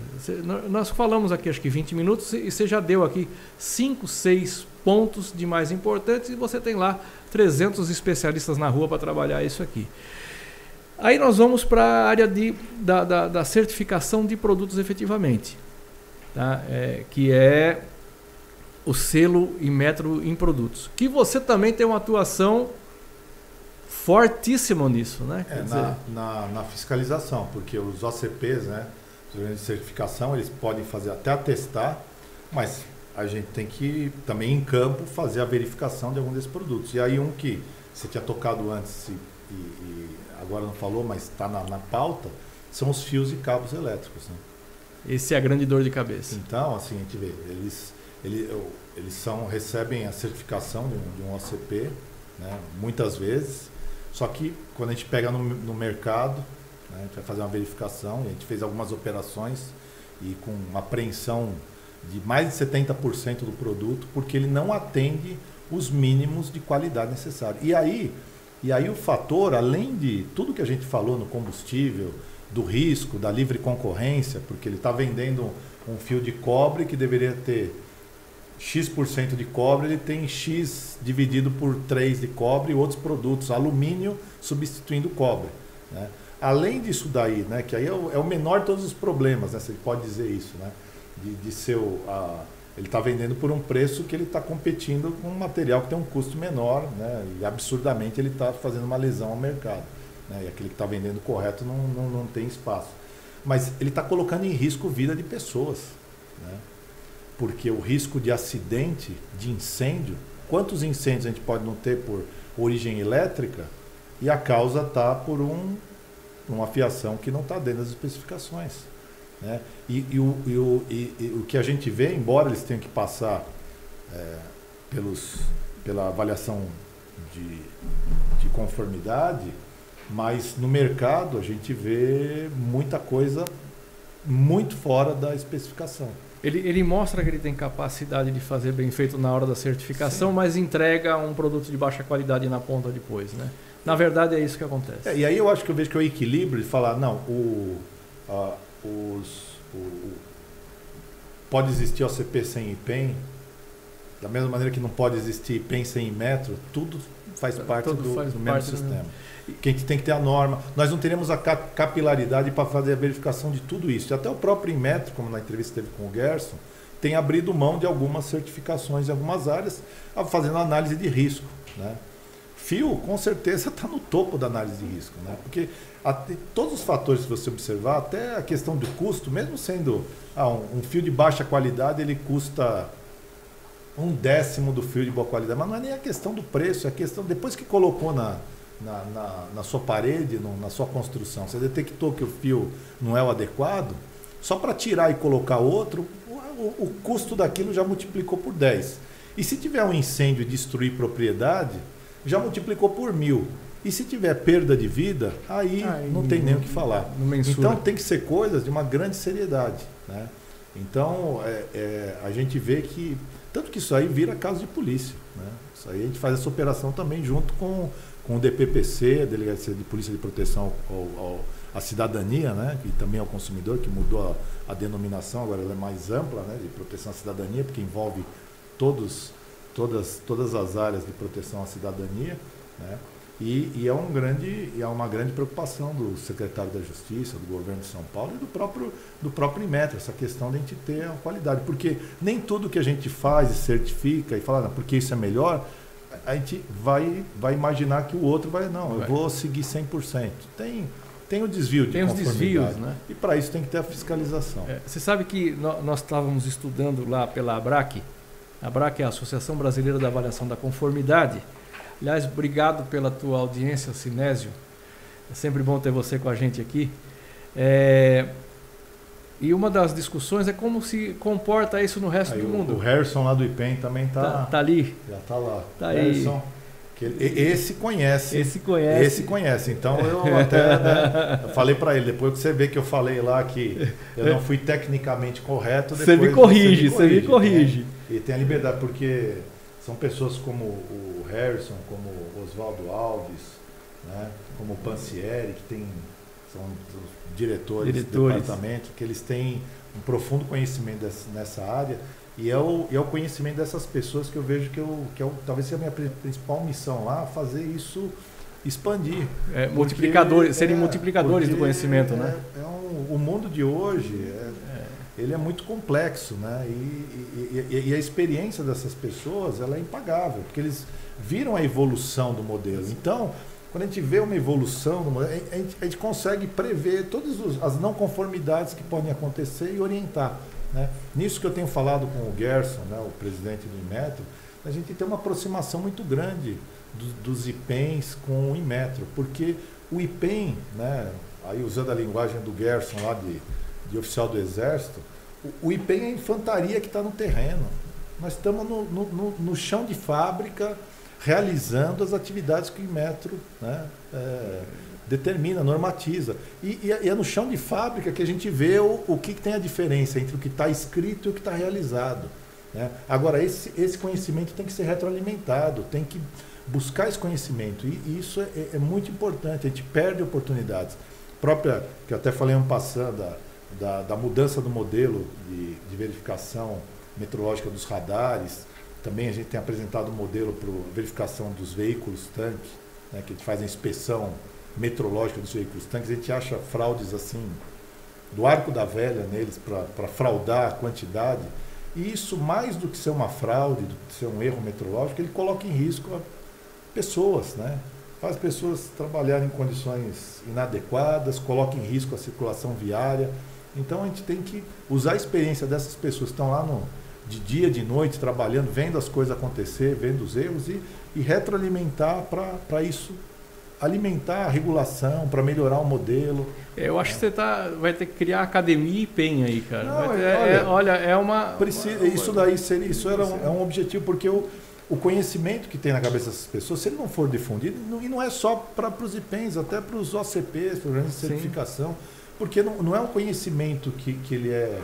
nós falamos aqui acho que 20 minutos e você já deu aqui 5, 6 pontos de mais importantes e você tem lá 300 especialistas na rua para trabalhar isso aqui. Aí nós vamos para a área de, da, da, da, certificação de produtos efetivamente, tá? É, que é o selo e metro em produtos. Que você também tem uma atuação fortíssima nisso, né? É, na, na, na, fiscalização, porque os OCPs, né, os de certificação, eles podem fazer até atestar, mas a gente tem que também em campo fazer a verificação de algum desses produtos. E aí um que você tinha tocado antes e, e agora não falou, mas está na, na, pauta, são os fios e cabos elétricos. Né? Esse é a grande dor de cabeça. Então, assim, a gente vê, eles ele, eles são, recebem a certificação de um, de um OCP, né, muitas vezes, só que quando a gente pega no, no mercado, né, a gente vai fazer uma verificação, a gente fez algumas operações e com apreensão de mais de 70% do produto, porque ele não atende os mínimos de qualidade necessários. E aí, e aí o fator, além de tudo que a gente falou no combustível, do risco, da livre concorrência, porque ele está vendendo um fio de cobre que deveria ter X% de cobre, ele tem X dividido por 3 de cobre e outros produtos, alumínio substituindo cobre. Né? Além disso daí, né, que aí é o, é o menor de todos os problemas, né, você pode dizer isso, né, de, de seu, a, ele está vendendo por um preço que ele está competindo com um material que tem um custo menor, né, e absurdamente ele está fazendo uma lesão ao mercado. Né, e aquele que está vendendo correto não, não, não tem espaço. Mas ele está colocando em risco vida de pessoas. Né? porque o risco de acidente, de incêndio, quantos incêndios a gente pode não ter por origem elétrica e a causa está por um, uma fiação que não está dentro das especificações. Né? E, e, o, e, o, e, o que a gente vê, embora eles tenham que passar é, pelos, pela avaliação de, de conformidade, mas no mercado a gente vê muita coisa muito fora da especificação. Ele, ele mostra que ele tem capacidade de fazer bem feito na hora da certificação, Sim. mas entrega um produto de baixa qualidade na ponta depois, né? Na verdade é isso que acontece. É, e aí eu acho que eu vejo que é o equilíbrio de falar, não, o, uh, os, o, pode existir OCP sem IPEM, da mesma maneira que não pode existir IPEM sem metro, tudo faz parte tudo do, faz do mesmo sistema. Mesmo que a gente tem que ter a norma. Nós não teremos a capilaridade para fazer a verificação de tudo isso. Até o próprio Inmetro, como na entrevista teve com o Gerson, tem abrido mão de algumas certificações em algumas áreas, fazendo análise de risco. Né? Fio, com certeza, está no topo da análise de risco, né? porque todos os fatores que você observar, até a questão do custo, mesmo sendo ah, um, um fio de baixa qualidade, ele custa um décimo do fio de boa qualidade, mas não é nem a questão do preço, é a questão, depois que colocou na, na, na, na sua parede, no, na sua construção, você detectou que o fio não é o adequado, só para tirar e colocar outro, o, o, custo daquilo já multiplicou por 10. E se tiver um incêndio e destruir propriedade, já multiplicou por mil. E se tiver perda de vida, aí, aí não tem nem o que falar. Então tem que ser coisas de uma grande seriedade. Né? Então é, é, a gente vê que. Tanto que isso aí vira caso de polícia. Né? Isso aí a gente faz essa operação também junto com com o DPPC, a Delegacia de Polícia de Proteção ao, ao, à Cidadania, né, que também é o consumidor, que mudou a, a, denominação, agora ela é mais ampla, né, de proteção à cidadania, porque envolve todos, todas, todas as áreas de proteção à cidadania. Né, e, e, é, um grande, é uma grande preocupação do secretário da Justiça, do governo de São Paulo e do próprio, do próprio Inmetro, essa questão de a gente ter a qualidade. Porque nem tudo que a gente faz e certifica e fala, não, porque isso é melhor, a gente vai, vai imaginar que o outro vai, não, eu vou seguir 100%. Tem, tem o desvio de Tem os desvios, né? E para isso tem que ter a fiscalização. É, você sabe que nós estávamos estudando lá pela ABRAC A BRAC é a Associação Brasileira da Avaliação da Conformidade. Aliás, obrigado pela tua audiência, Sinésio. É sempre bom ter você com a gente aqui. É, e uma das discussões é como se comporta isso no resto aí do mundo. O Harrison lá do IPEM também está tá, tá ali. Já está lá. Tá aí. que ele, esse conhece. Esse conhece. Esse conhece. Então eu até né, eu falei para ele, depois que você vê que eu falei lá que eu não fui tecnicamente correto, você me corrige, você me corrige. Né? E tem a liberdade, porque são pessoas como o Harrison, como o Oswaldo Alves, né, como o Pansieri, que tem, são diretores, diretores. do departamento, que eles têm um profundo conhecimento dessa, nessa área. E é, o, e é o conhecimento dessas pessoas que eu vejo que, eu, que é talvez seja a minha principal missão lá, fazer isso expandir. É, multiplicadores, serem é, multiplicadores do conhecimento, né? É, é um, o mundo de hoje é, ele é muito complexo, né? E, e, e, a experiência dessas pessoas ela é impagável, porque eles viram a evolução do modelo. Então, quando a gente vê uma evolução do modelo, a gente, a gente consegue prever todas as não conformidades que podem acontecer e orientar. Né? Nisso que eu tenho falado com o Gerson, né, o presidente do Inmetro, a gente tem uma aproximação muito grande do, dos IPENs com o Inmetro, porque o IPEN, né, aí usando a linguagem do Gerson lá de, de oficial do Exército, o, o IPEN é a infantaria que está no terreno. Nós estamos no, no, no chão de fábrica, realizando as atividades que o Metro né, é, determina, normatiza. E, é, e, é no chão de fábrica que a gente vê o, o que, tem a diferença entre o que está escrito e o que está realizado. Né? Agora, esse, esse conhecimento tem que ser retroalimentado, tem que buscar esse conhecimento. E, isso é, é, muito importante, a gente perde oportunidades. Própria, que eu até falei um passando, da, da, da mudança do modelo de, de verificação meteorológica dos radares, também a gente tem apresentado um modelo para verificação dos veículos tanque, né, que a gente faz a inspeção metrológica dos veículos tanques. A gente acha fraudes assim, do arco da velha neles para fraudar a quantidade. E isso, mais do que ser uma fraude, do que ser um erro metrológico, ele coloca em risco pessoas, né? faz pessoas trabalharem em condições inadequadas, coloca em risco a circulação viária. Então a gente tem que usar a experiência dessas pessoas que estão lá no, de dia, de noite, trabalhando, vendo as coisas acontecer, vendo os erros e, e retroalimentar para isso alimentar a regulação, para melhorar o modelo. Eu acho é. que você tá, vai ter que criar academia e penha aí, cara. Não, ter, é, é, olha, é uma. Precisa, uma, isso daí seria, isso era um, é um objetivo, porque o, o conhecimento que tem na cabeça dessas pessoas, se ele não for difundido, não, e não é só para os IPENs, até para os OCPs, programas de certificação, Sim. Porque não, não é um conhecimento que, que ele é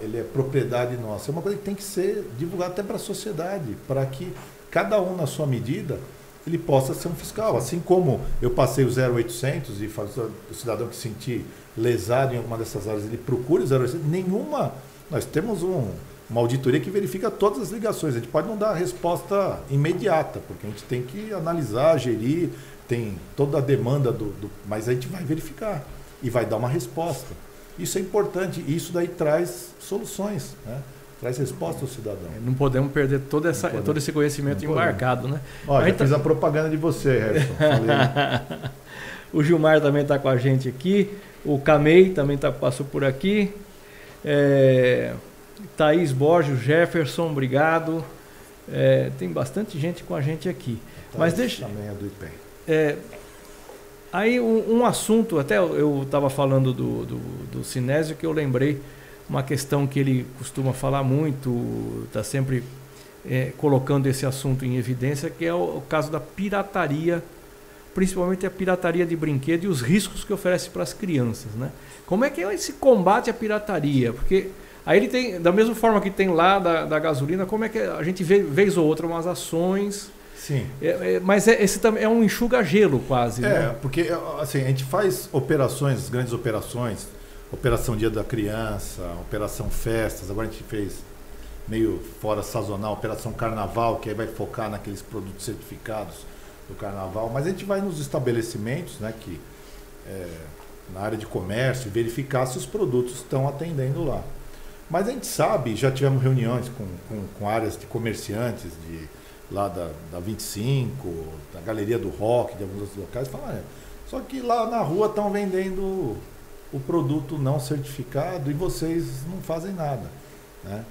ele é propriedade nossa. É uma coisa que tem que ser divulgada até para a sociedade, para que cada um, na sua medida, ele possa ser um fiscal. Assim como eu passei o 0800 e o cidadão que se sentir lesado em alguma dessas áreas, ele procura o 0800. Nenhuma. Nós temos um, uma auditoria que verifica todas as ligações. A gente pode não dar a resposta imediata, porque a gente tem que analisar, gerir, tem toda a demanda do, do mas a gente vai verificar e vai dar uma resposta. Isso é importante isso daí traz soluções, né? traz resposta ao cidadão. Não podemos perder toda essa, todo esse conhecimento embarcado, né? Olha, já fiz a propaganda de você, Harrison. o Gilmar também está com a gente aqui. O Camei também tá, passou por aqui. É, Thaís Borges, Jefferson, obrigado. É, tem bastante gente com a gente aqui. Mas deixa. Também é do IPEM. É, Aí um, um assunto, até eu estava falando do, do, do Sinésio, que eu lembrei uma questão que ele costuma falar muito, está sempre é, colocando esse assunto em evidência, que é o, o, caso da pirataria, principalmente a pirataria de brinquedo e os riscos que oferece para as crianças. Né? Como é que é esse combate à pirataria? Porque aí ele tem, da mesma forma que tem lá da, da gasolina, como é que a gente vê, vez ou outra, umas ações Sim. É, é, mas é, esse também é um enxuga-gelo quase. É, né? porque assim, a gente faz operações, grandes operações, Operação Dia da Criança, Operação Festas, agora a gente fez meio fora sazonal, Operação Carnaval, que aí vai focar naqueles produtos certificados do Carnaval, mas a gente vai nos estabelecimentos, né, que é, na área de comércio, verificar se os produtos estão atendendo lá. Mas a gente sabe, já tivemos reuniões com, com, com áreas de comerciantes, de lá da, da 25, da Galeria do Rock, de alguns outros locais, falaram, é, só que lá na rua estão vendendo o produto não certificado e vocês não fazem nada. Né?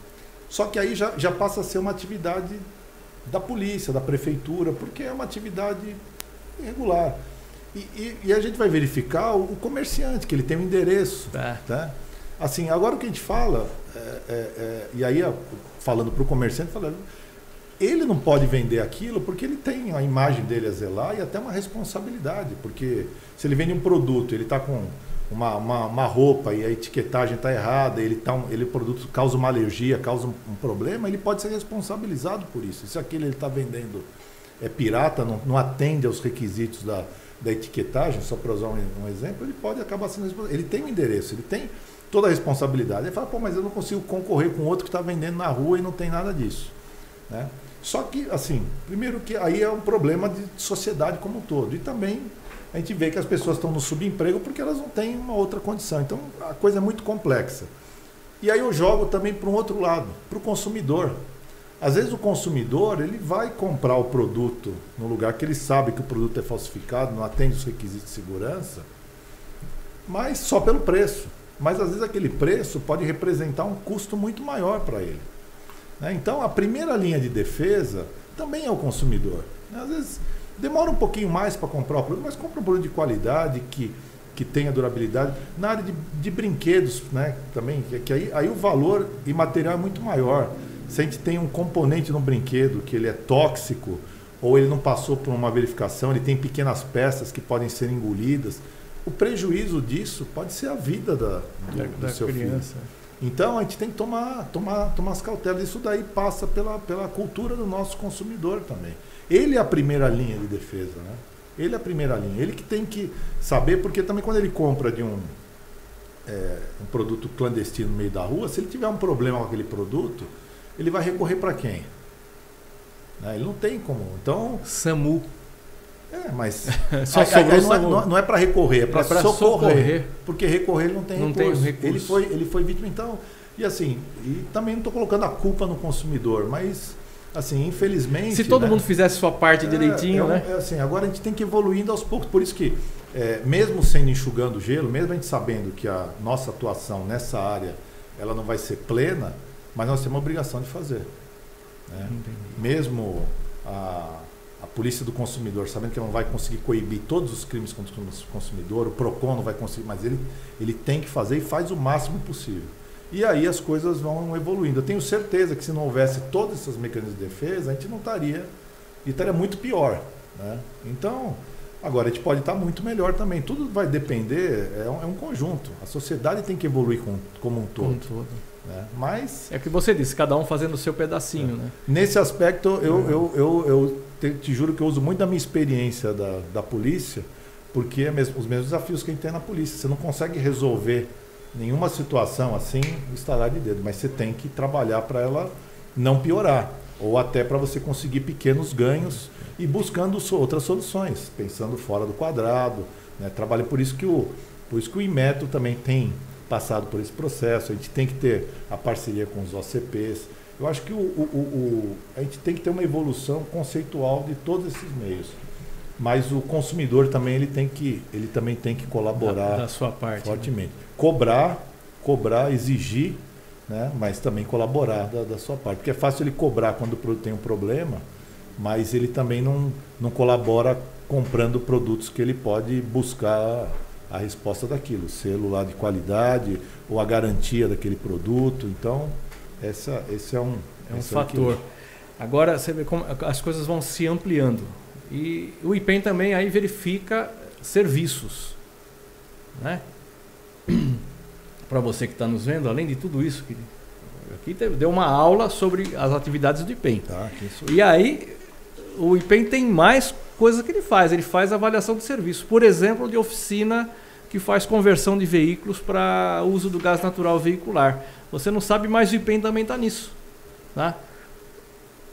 Só que aí já, já passa a ser uma atividade da polícia, da prefeitura, porque é uma atividade irregular. E, e, e a gente vai verificar o, o, comerciante, que ele tem um endereço. É. Tá? Assim, agora o que a gente fala, é, é, é e aí falando para o comerciante, falando, ele não pode vender aquilo porque ele tem a imagem dele a zelar e até uma responsabilidade. Porque se ele vende um produto, ele está com uma, uma, uma, roupa e a etiquetagem está errada, ele, tá um, ele o produto causa uma alergia, causa um, um, problema, ele pode ser responsabilizado por isso. Se aquilo ele está vendendo é pirata, não, não atende aos requisitos da, da etiquetagem, só para usar um, um, exemplo, ele pode acabar sendo responsável. Ele tem um endereço, ele tem toda a responsabilidade. Ele fala, pô, mas eu não consigo concorrer com outro que está vendendo na rua e não tem nada disso. Né? Só que, assim, primeiro que aí é um problema de sociedade como um todo. E também a gente vê que as pessoas estão no subemprego porque elas não têm uma outra condição. Então a coisa é muito complexa. E aí eu jogo também para um outro lado, para o consumidor. Às vezes o consumidor ele vai comprar o produto no lugar que ele sabe que o produto é falsificado, não atende os requisitos de segurança, mas só pelo preço. Mas às vezes aquele preço pode representar um custo muito maior para ele. Né? Então a primeira linha de defesa também é o consumidor. Né? Às vezes demora um pouquinho mais para comprar o produto, mas compra um produto de qualidade que, que tenha durabilidade. Na área de, de brinquedos né? também, que, que aí, aí o valor imaterial é muito maior. Se a gente tem um componente no brinquedo que ele é tóxico, ou ele não passou por uma verificação, ele tem pequenas peças que podem ser engolidas, o prejuízo disso pode ser a vida da, do, da, do da seu criança. filho. Então a gente tem que tomar, tomar, tomar as cautelas. Isso daí passa pela, pela cultura do nosso consumidor também. Ele é a primeira linha de defesa, né? Ele é a primeira linha. Ele que tem que saber, porque também quando ele compra de um, é, um produto clandestino no meio da rua, se ele tiver um problema com aquele produto, ele vai recorrer para quem? Né? Ele não tem como. Então. SAMU. É, mas. Só aí, aí não, é, não, é, é para recorrer, é para é socorrer, socorrer, Porque recorrer ele não tem não recurso. Tem recurso. Ele, foi, ele foi vítima, então. E assim, e também não estou colocando a culpa no consumidor, mas. Assim, infelizmente. Se todo né, mundo fizesse sua parte é, direitinho, é, né? É assim, agora a gente tem que ir evoluindo aos poucos. Por isso que, mesmo sendo enxugando gelo, mesmo a gente sabendo que a nossa atuação nessa área ela não vai ser plena, mas nós temos a obrigação de fazer. Né? Mesmo a polícia do consumidor, sabendo que não vai conseguir coibir todos os crimes contra o consumidor, o PROCON não vai conseguir, mas ele, ele tem que fazer e faz o máximo possível. E aí as coisas vão evoluindo. Eu tenho certeza que se não houvesse todos esses mecanismos de defesa, a gente não estaria, e estaria muito pior. Né? Então, agora a gente pode estar muito melhor também. Tudo vai depender, é um, é um conjunto. A sociedade tem que evoluir com, como um todo. Como um todo. Né? Mas é o que você disse, cada um fazendo o seu pedacinho, é. né? Nesse aspecto, eu, eu, eu, eu te, te, juro que eu uso muito da minha experiência da, da polícia, porque é mesmo, os mesmos desafios que a gente tem na polícia. Você não consegue resolver nenhuma situação assim, instalar de dedo, mas você tem que trabalhar para ela não piorar, ou até para você conseguir pequenos ganhos e buscando outras soluções, pensando fora do quadrado. Né? Trabalho por isso que o, por isso que o Inmetro também tem passado por esse processo, a gente tem que ter a parceria com os OCPs. Eu acho que o, o, o, a gente tem que ter uma evolução conceitual de todos esses meios. Mas o consumidor também ele tem que, ele também tem que colaborar da, da sua parte, né? fortemente. Né? Cobrar, cobrar, exigir, né? mas também colaborar da, da sua parte. Porque é fácil ele cobrar quando o produto tem um problema, mas ele também não, não colabora comprando produtos que ele pode buscar a resposta daquilo, selo lá de qualidade ou a garantia daquele produto. Então, essa, esse é um, é um fator. Agora você vê como as coisas vão se ampliando. E o IPEM também aí verifica serviços. Né? Para você que está nos vendo, além de tudo isso, que aqui deu uma aula sobre as atividades do IPEM. Tá, e aí o IPEM tem mais coisas que ele faz. Ele faz avaliação de serviço. Por exemplo, de oficina que faz conversão de veículos para uso do gás natural veicular. Você não sabe, mas o IPEM também está nisso. Tá?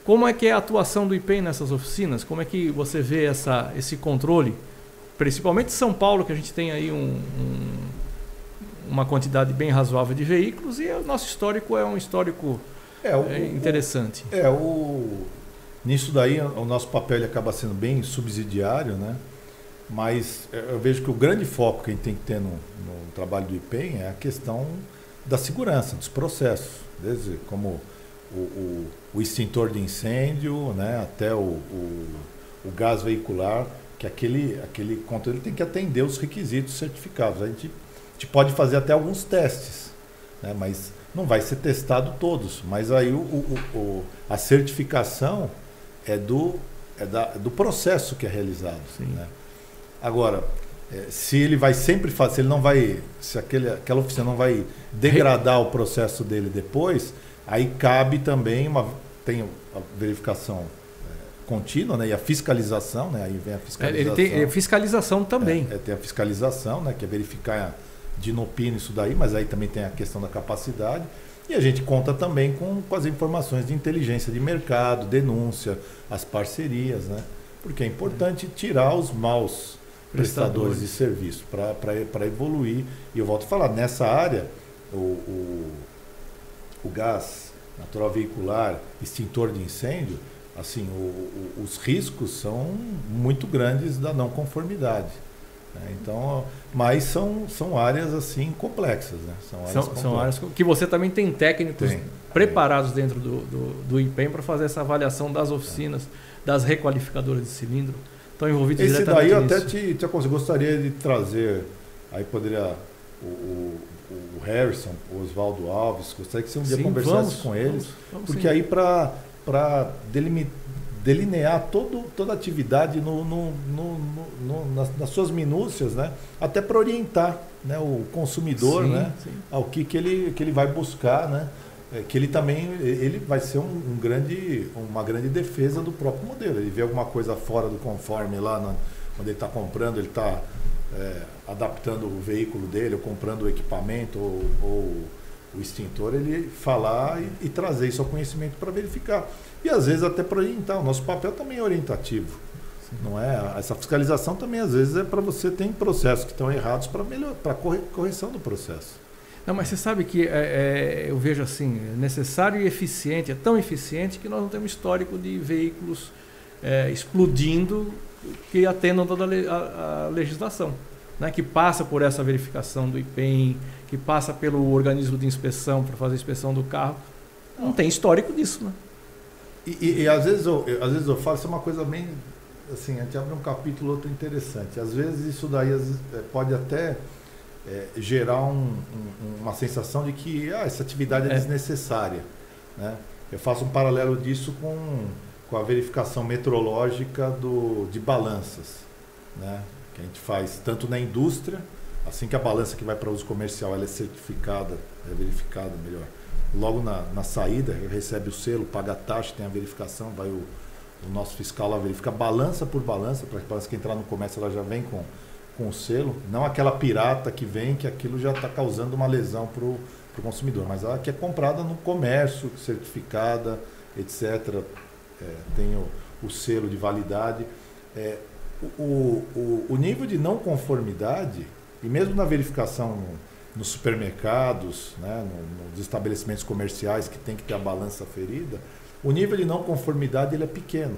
Como é que é a atuação do IPEM nessas oficinas? Como é que você vê essa, esse controle? Principalmente em São Paulo, que a gente tem aí um, um, uma quantidade bem razoável de veículos e o nosso histórico é um histórico é, o, é, interessante. O, é, o, nisso daí o nosso papel acaba sendo bem subsidiário, né? Mas eu vejo que o grande foco que a gente tem que ter no, no trabalho do IPEM é a questão da segurança, dos processos. Desde como o, o, o extintor de incêndio, né, até o, o, o, gás veicular, que aquele, aquele controle tem que atender os requisitos certificados. A gente, a gente pode fazer até alguns testes, né, mas não vai ser testado todos. Mas aí o, o, a certificação é do, é da, do processo que é realizado. Né? Agora, se ele vai sempre fazer, se ele não vai, se aquele, aquela oficina não vai degradar o processo dele depois, aí cabe também uma tem a verificação é, contínua, né, e a fiscalização, né, aí vem a fiscalização. Ele tem é, fiscalização também. É, é, tem a fiscalização, né, que é verificar de inopino isso daí, mas aí também tem a questão da capacidade. E a gente conta também com, com as informações de inteligência de mercado, denúncia, as parcerias, né? Porque é importante tirar os maus prestadores, prestadores de serviço para evoluir. E eu volto a falar, nessa área, o, o, o gás natural veicular, extintor de incêndio, assim, o, os riscos são muito grandes da não conformidade. Né? Então, mas são, são áreas assim complexas, né? São áreas, são, são áreas que você também tem técnicos tem, preparados tem. dentro do, do, do IPEM para fazer essa avaliação das oficinas, das requalificadoras de cilindro. Estão envolvidos Esse daí eu até te, te gostaria de trazer, aí poderia o, o, o Harrison, o Oswaldo Alves, gostaria que você um dia sim, conversasse vamos, com eles, vamos, vamos, porque sim. aí para delinear todo, toda a atividade no, no, no, nas, nas, suas minúcias, né? até para orientar né? o consumidor sim, né? Ao que, que, ele, que ele vai buscar. Né? É, que ele também ele vai ser um, um, grande, uma grande defesa do próprio modelo. Ele vê alguma coisa fora do conforme lá quando ele está comprando, ele está é, adaptando o veículo dele, ou comprando o equipamento ou, ou o extintor, ele falar e, e trazer isso ao conhecimento para verificar. E às vezes até para orientar. O nosso papel também é orientativo. Não é? Essa fiscalização também às vezes é para você ter processos que estão errados para melhor, para correção do processo. Não, mas você sabe que é, é, eu vejo assim, é necessário e eficiente, é tão eficiente que nós não temos histórico de veículos é, explodindo que atendam toda a, a legislação, né? que passa por essa verificação do IPEM, que passa pelo organismo de inspeção para fazer a inspeção do carro. Não tem histórico disso, né? E, e, e, às, vezes eu, às vezes eu falo, isso é uma coisa bem. Assim, a gente abre um capítulo outro interessante. Às vezes isso daí é, pode até é, gerar um, um, uma sensação de que ah, essa atividade é, é, desnecessária. Né? Eu faço um paralelo disso com, com a verificação metrológica do, de balanças, né? que a gente faz tanto na indústria, assim que a balança que vai para uso comercial ela é certificada, é verificada melhor logo na, na saída, recebe o selo, paga a taxa, tem a verificação, vai o, o nosso fiscal lá verifica balança por balança, para a balança que entrar no comércio ela já vem com, com o selo, não aquela pirata que vem que aquilo já está causando uma lesão para o consumidor, mas a que é comprada no comércio, certificada, etc. É, tem o, o, selo de validade. É, o, o, o nível de não conformidade, e mesmo na verificação nos supermercados, né, nos estabelecimentos comerciais que tem que ter a balança ferida, o nível de não conformidade ele é pequeno.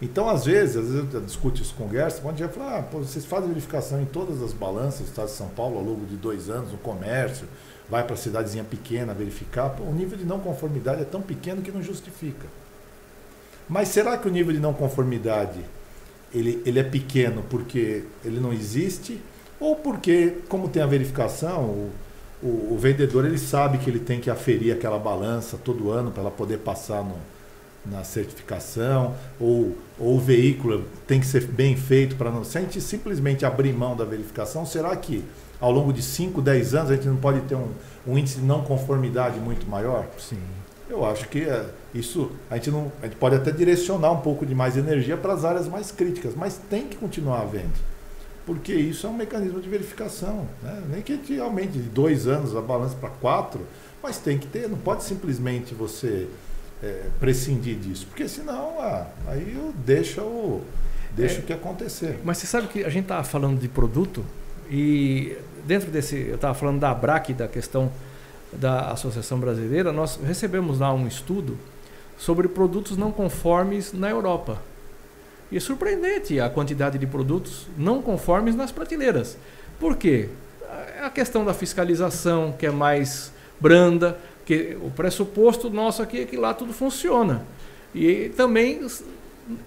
Então, às vezes, às vezes eu discuto isso com o Gerson, quando a gente fala, ah, pô, vocês fazem verificação em todas as balanças do Estado de São Paulo ao longo de dois anos, no comércio, vai para a cidadezinha pequena verificar, pô, o nível de não conformidade é tão pequeno que não justifica. Mas será que o nível de não conformidade ele, ele é pequeno porque ele não existe ou porque, como tem a verificação, o, o, o, vendedor ele sabe que ele tem que aferir aquela balança todo ano para ela poder passar no, na certificação, ou, ou o veículo tem que ser bem feito para não. Se a gente simplesmente abrir mão da verificação, será que ao longo de 5, 10 anos a gente não pode ter um, um índice de não conformidade muito maior? Sim. Eu acho que é, isso a gente não a gente pode até direcionar um pouco de mais energia para as áreas mais críticas, mas tem que continuar havendo porque isso é um mecanismo de verificação. Né? Nem que a gente aumente de dois anos a balança para quatro, mas tem que ter, não pode simplesmente você é, prescindir disso, porque senão ah, aí deixa o, deixa é, o que acontecer. Mas você sabe que a gente está falando de produto e dentro desse, eu estava falando da ABRAC, da questão da Associação Brasileira, nós recebemos lá um estudo sobre produtos não conformes na Europa. E é surpreendente a quantidade de produtos não conformes nas prateleiras. Por quê? A questão da fiscalização, que é mais branda, Porque o pressuposto nosso aqui é que lá tudo funciona. E também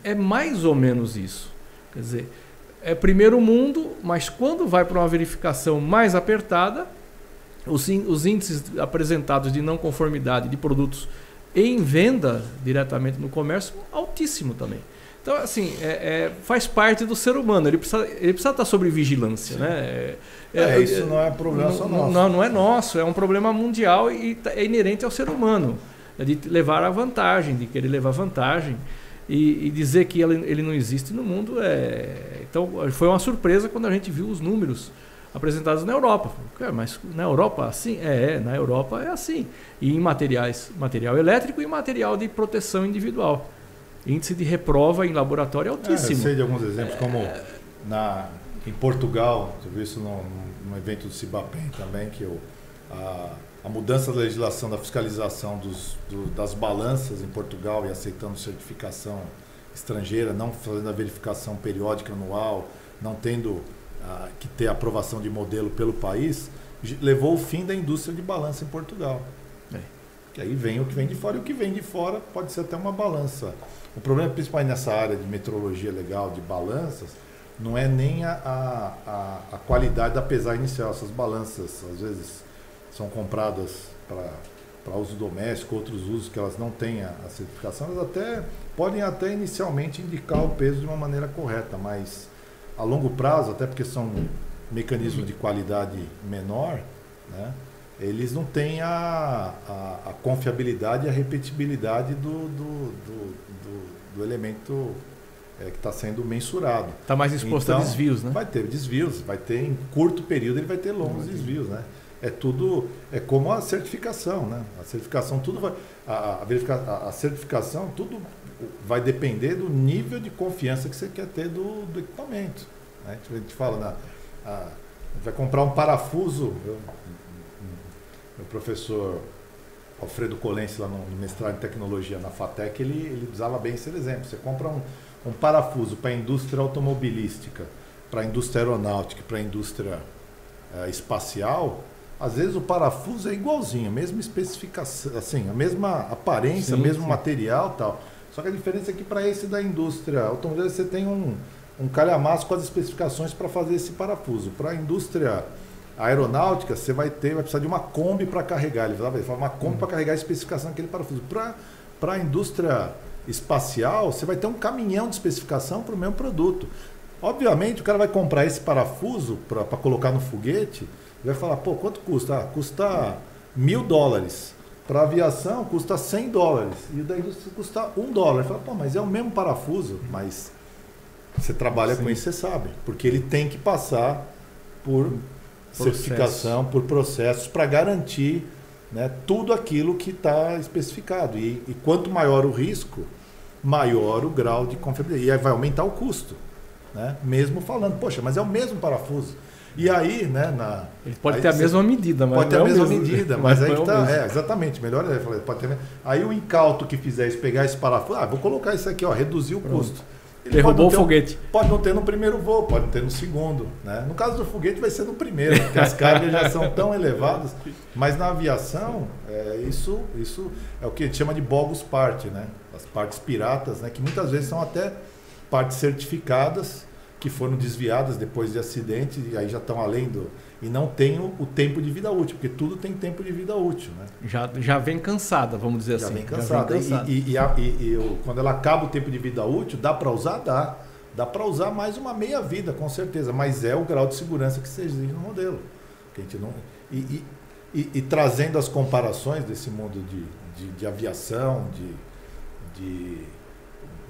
é mais ou menos isso. Quer dizer, é primeiro mundo, mas quando vai para uma verificação mais apertada, os, os índices apresentados de não conformidade de produtos em venda diretamente no comércio, altíssimo também. Então, assim, é, é, faz parte do ser humano. Ele precisa, ele precisa estar sobre vigilância. Né? É, é, é isso não é problema só nosso. Não, não é nosso, é um problema mundial e tá, é inerente ao ser humano. É de levar a vantagem, de querer levar vantagem. E, e dizer que ele, ele não existe no mundo é. Então, foi uma surpresa quando a gente viu os números apresentados na Europa. Mas na Europa assim? É, é, na Europa é assim. E em materiais, material elétrico e material de proteção individual. Índice de reprova em laboratório é altíssimo. É, eu sei de alguns exemplos, como na, em Portugal, eu vi isso num, num evento do Cibapem também, que eu, a, a mudança da legislação da fiscalização dos, do, das balanças em Portugal e aceitando certificação estrangeira, não fazendo a verificação periódica anual, não tendo ah, que ter aprovação de modelo pelo país, levou o fim da indústria de balança em Portugal. É. Que aí vem o que vem de fora e o que vem de fora pode ser até uma balança. O problema principal nessa área de metrologia legal, de balanças, não é nem a, a, a, qualidade da pesagem inicial. Essas balanças, às vezes, são compradas para uso doméstico, outros usos que elas não têm a, a certificação, elas até podem até inicialmente indicar o peso de uma maneira correta, mas a longo prazo, até porque são mecanismos de qualidade menor, né, eles não têm a, a, a confiabilidade e a repetibilidade do, do, do, do, do elemento é, que está sendo mensurado. Está mais exposto então, a desvios, né? Vai ter desvios, vai ter em curto período ele vai ter longos desvios, né? É tudo, é como a certificação, né? A certificação tudo vai, a, a, a, certificação tudo vai depender do nível de confiança que você quer ter do, do equipamento. Né? A gente fala, na, a, vai comprar um parafuso. Eu, meu professor Alfredo Colense, lá no, no mestrado em tecnologia na FATEC, ele, ele usava bem esse exemplo. Você compra um, um parafuso para a indústria automobilística, para a indústria aeronáutica, para a indústria é, espacial, às vezes o parafuso é igualzinho, a mesma especificação, assim, a mesma aparência, o mesmo sim. material tal. Só que a diferença é que para esse da indústria automobilística você tem um, um calhamaço com as especificações para fazer esse parafuso. Para a indústria aeronáutica, você vai ter, vai precisar de uma Kombi para carregar. Ele vai falar uma Kombi para carregar a especificação daquele parafuso. Para a indústria espacial, você vai ter um caminhão de especificação para o mesmo produto. Obviamente, o cara vai comprar esse parafuso para colocar no foguete e vai falar, pô, quanto custa? Ah, custa mil dólares. Para aviação custa 100 dólares. E da indústria custa um dólar. Fala, pô, mas é o mesmo parafuso. Mas você trabalha Sim. com isso, você sabe. Porque ele tem que passar por Processo. certificação, por processos, para garantir né, tudo aquilo que está especificado. E, e, quanto maior o risco, maior o grau de confiabilidade. E aí vai aumentar o custo. Né? Mesmo falando, poxa, mas é o mesmo parafuso. E aí, né, na. Ele pode ter a mesma medida, mas. Pode ter a é mesma mesmo. medida, mas, mas aí é que tá. É, exatamente, melhor é, pode ter. Aí o incauto que fizer isso, pegar esse parafuso, ah, vou colocar isso aqui, ó, reduzir o Pronto. custo. Ele Derrubou o foguete. Um, pode não ter no primeiro voo, pode ter no segundo. Né? No caso do foguete vai ser no primeiro, porque as cargas já são tão elevadas. Mas na aviação, é, isso, isso é o que a gente chama de bogus part, né? As partes piratas, né? que muitas vezes são até partes certificadas que foram desviadas depois de acidente e aí já estão além do e não tem o, o, tempo de vida útil, porque tudo tem tempo de vida útil, né? Já, já vem cansada, vamos dizer já assim. Vem cansada. Já vem cansada. E, e, e, e, quando ela acaba o tempo de vida útil, dá para usar, dá. Dá para usar mais uma meia vida, com certeza, mas é o grau de segurança que se exige no modelo. Que a gente não, e, e, trazendo as comparações desse mundo de, de, de aviação, de, de,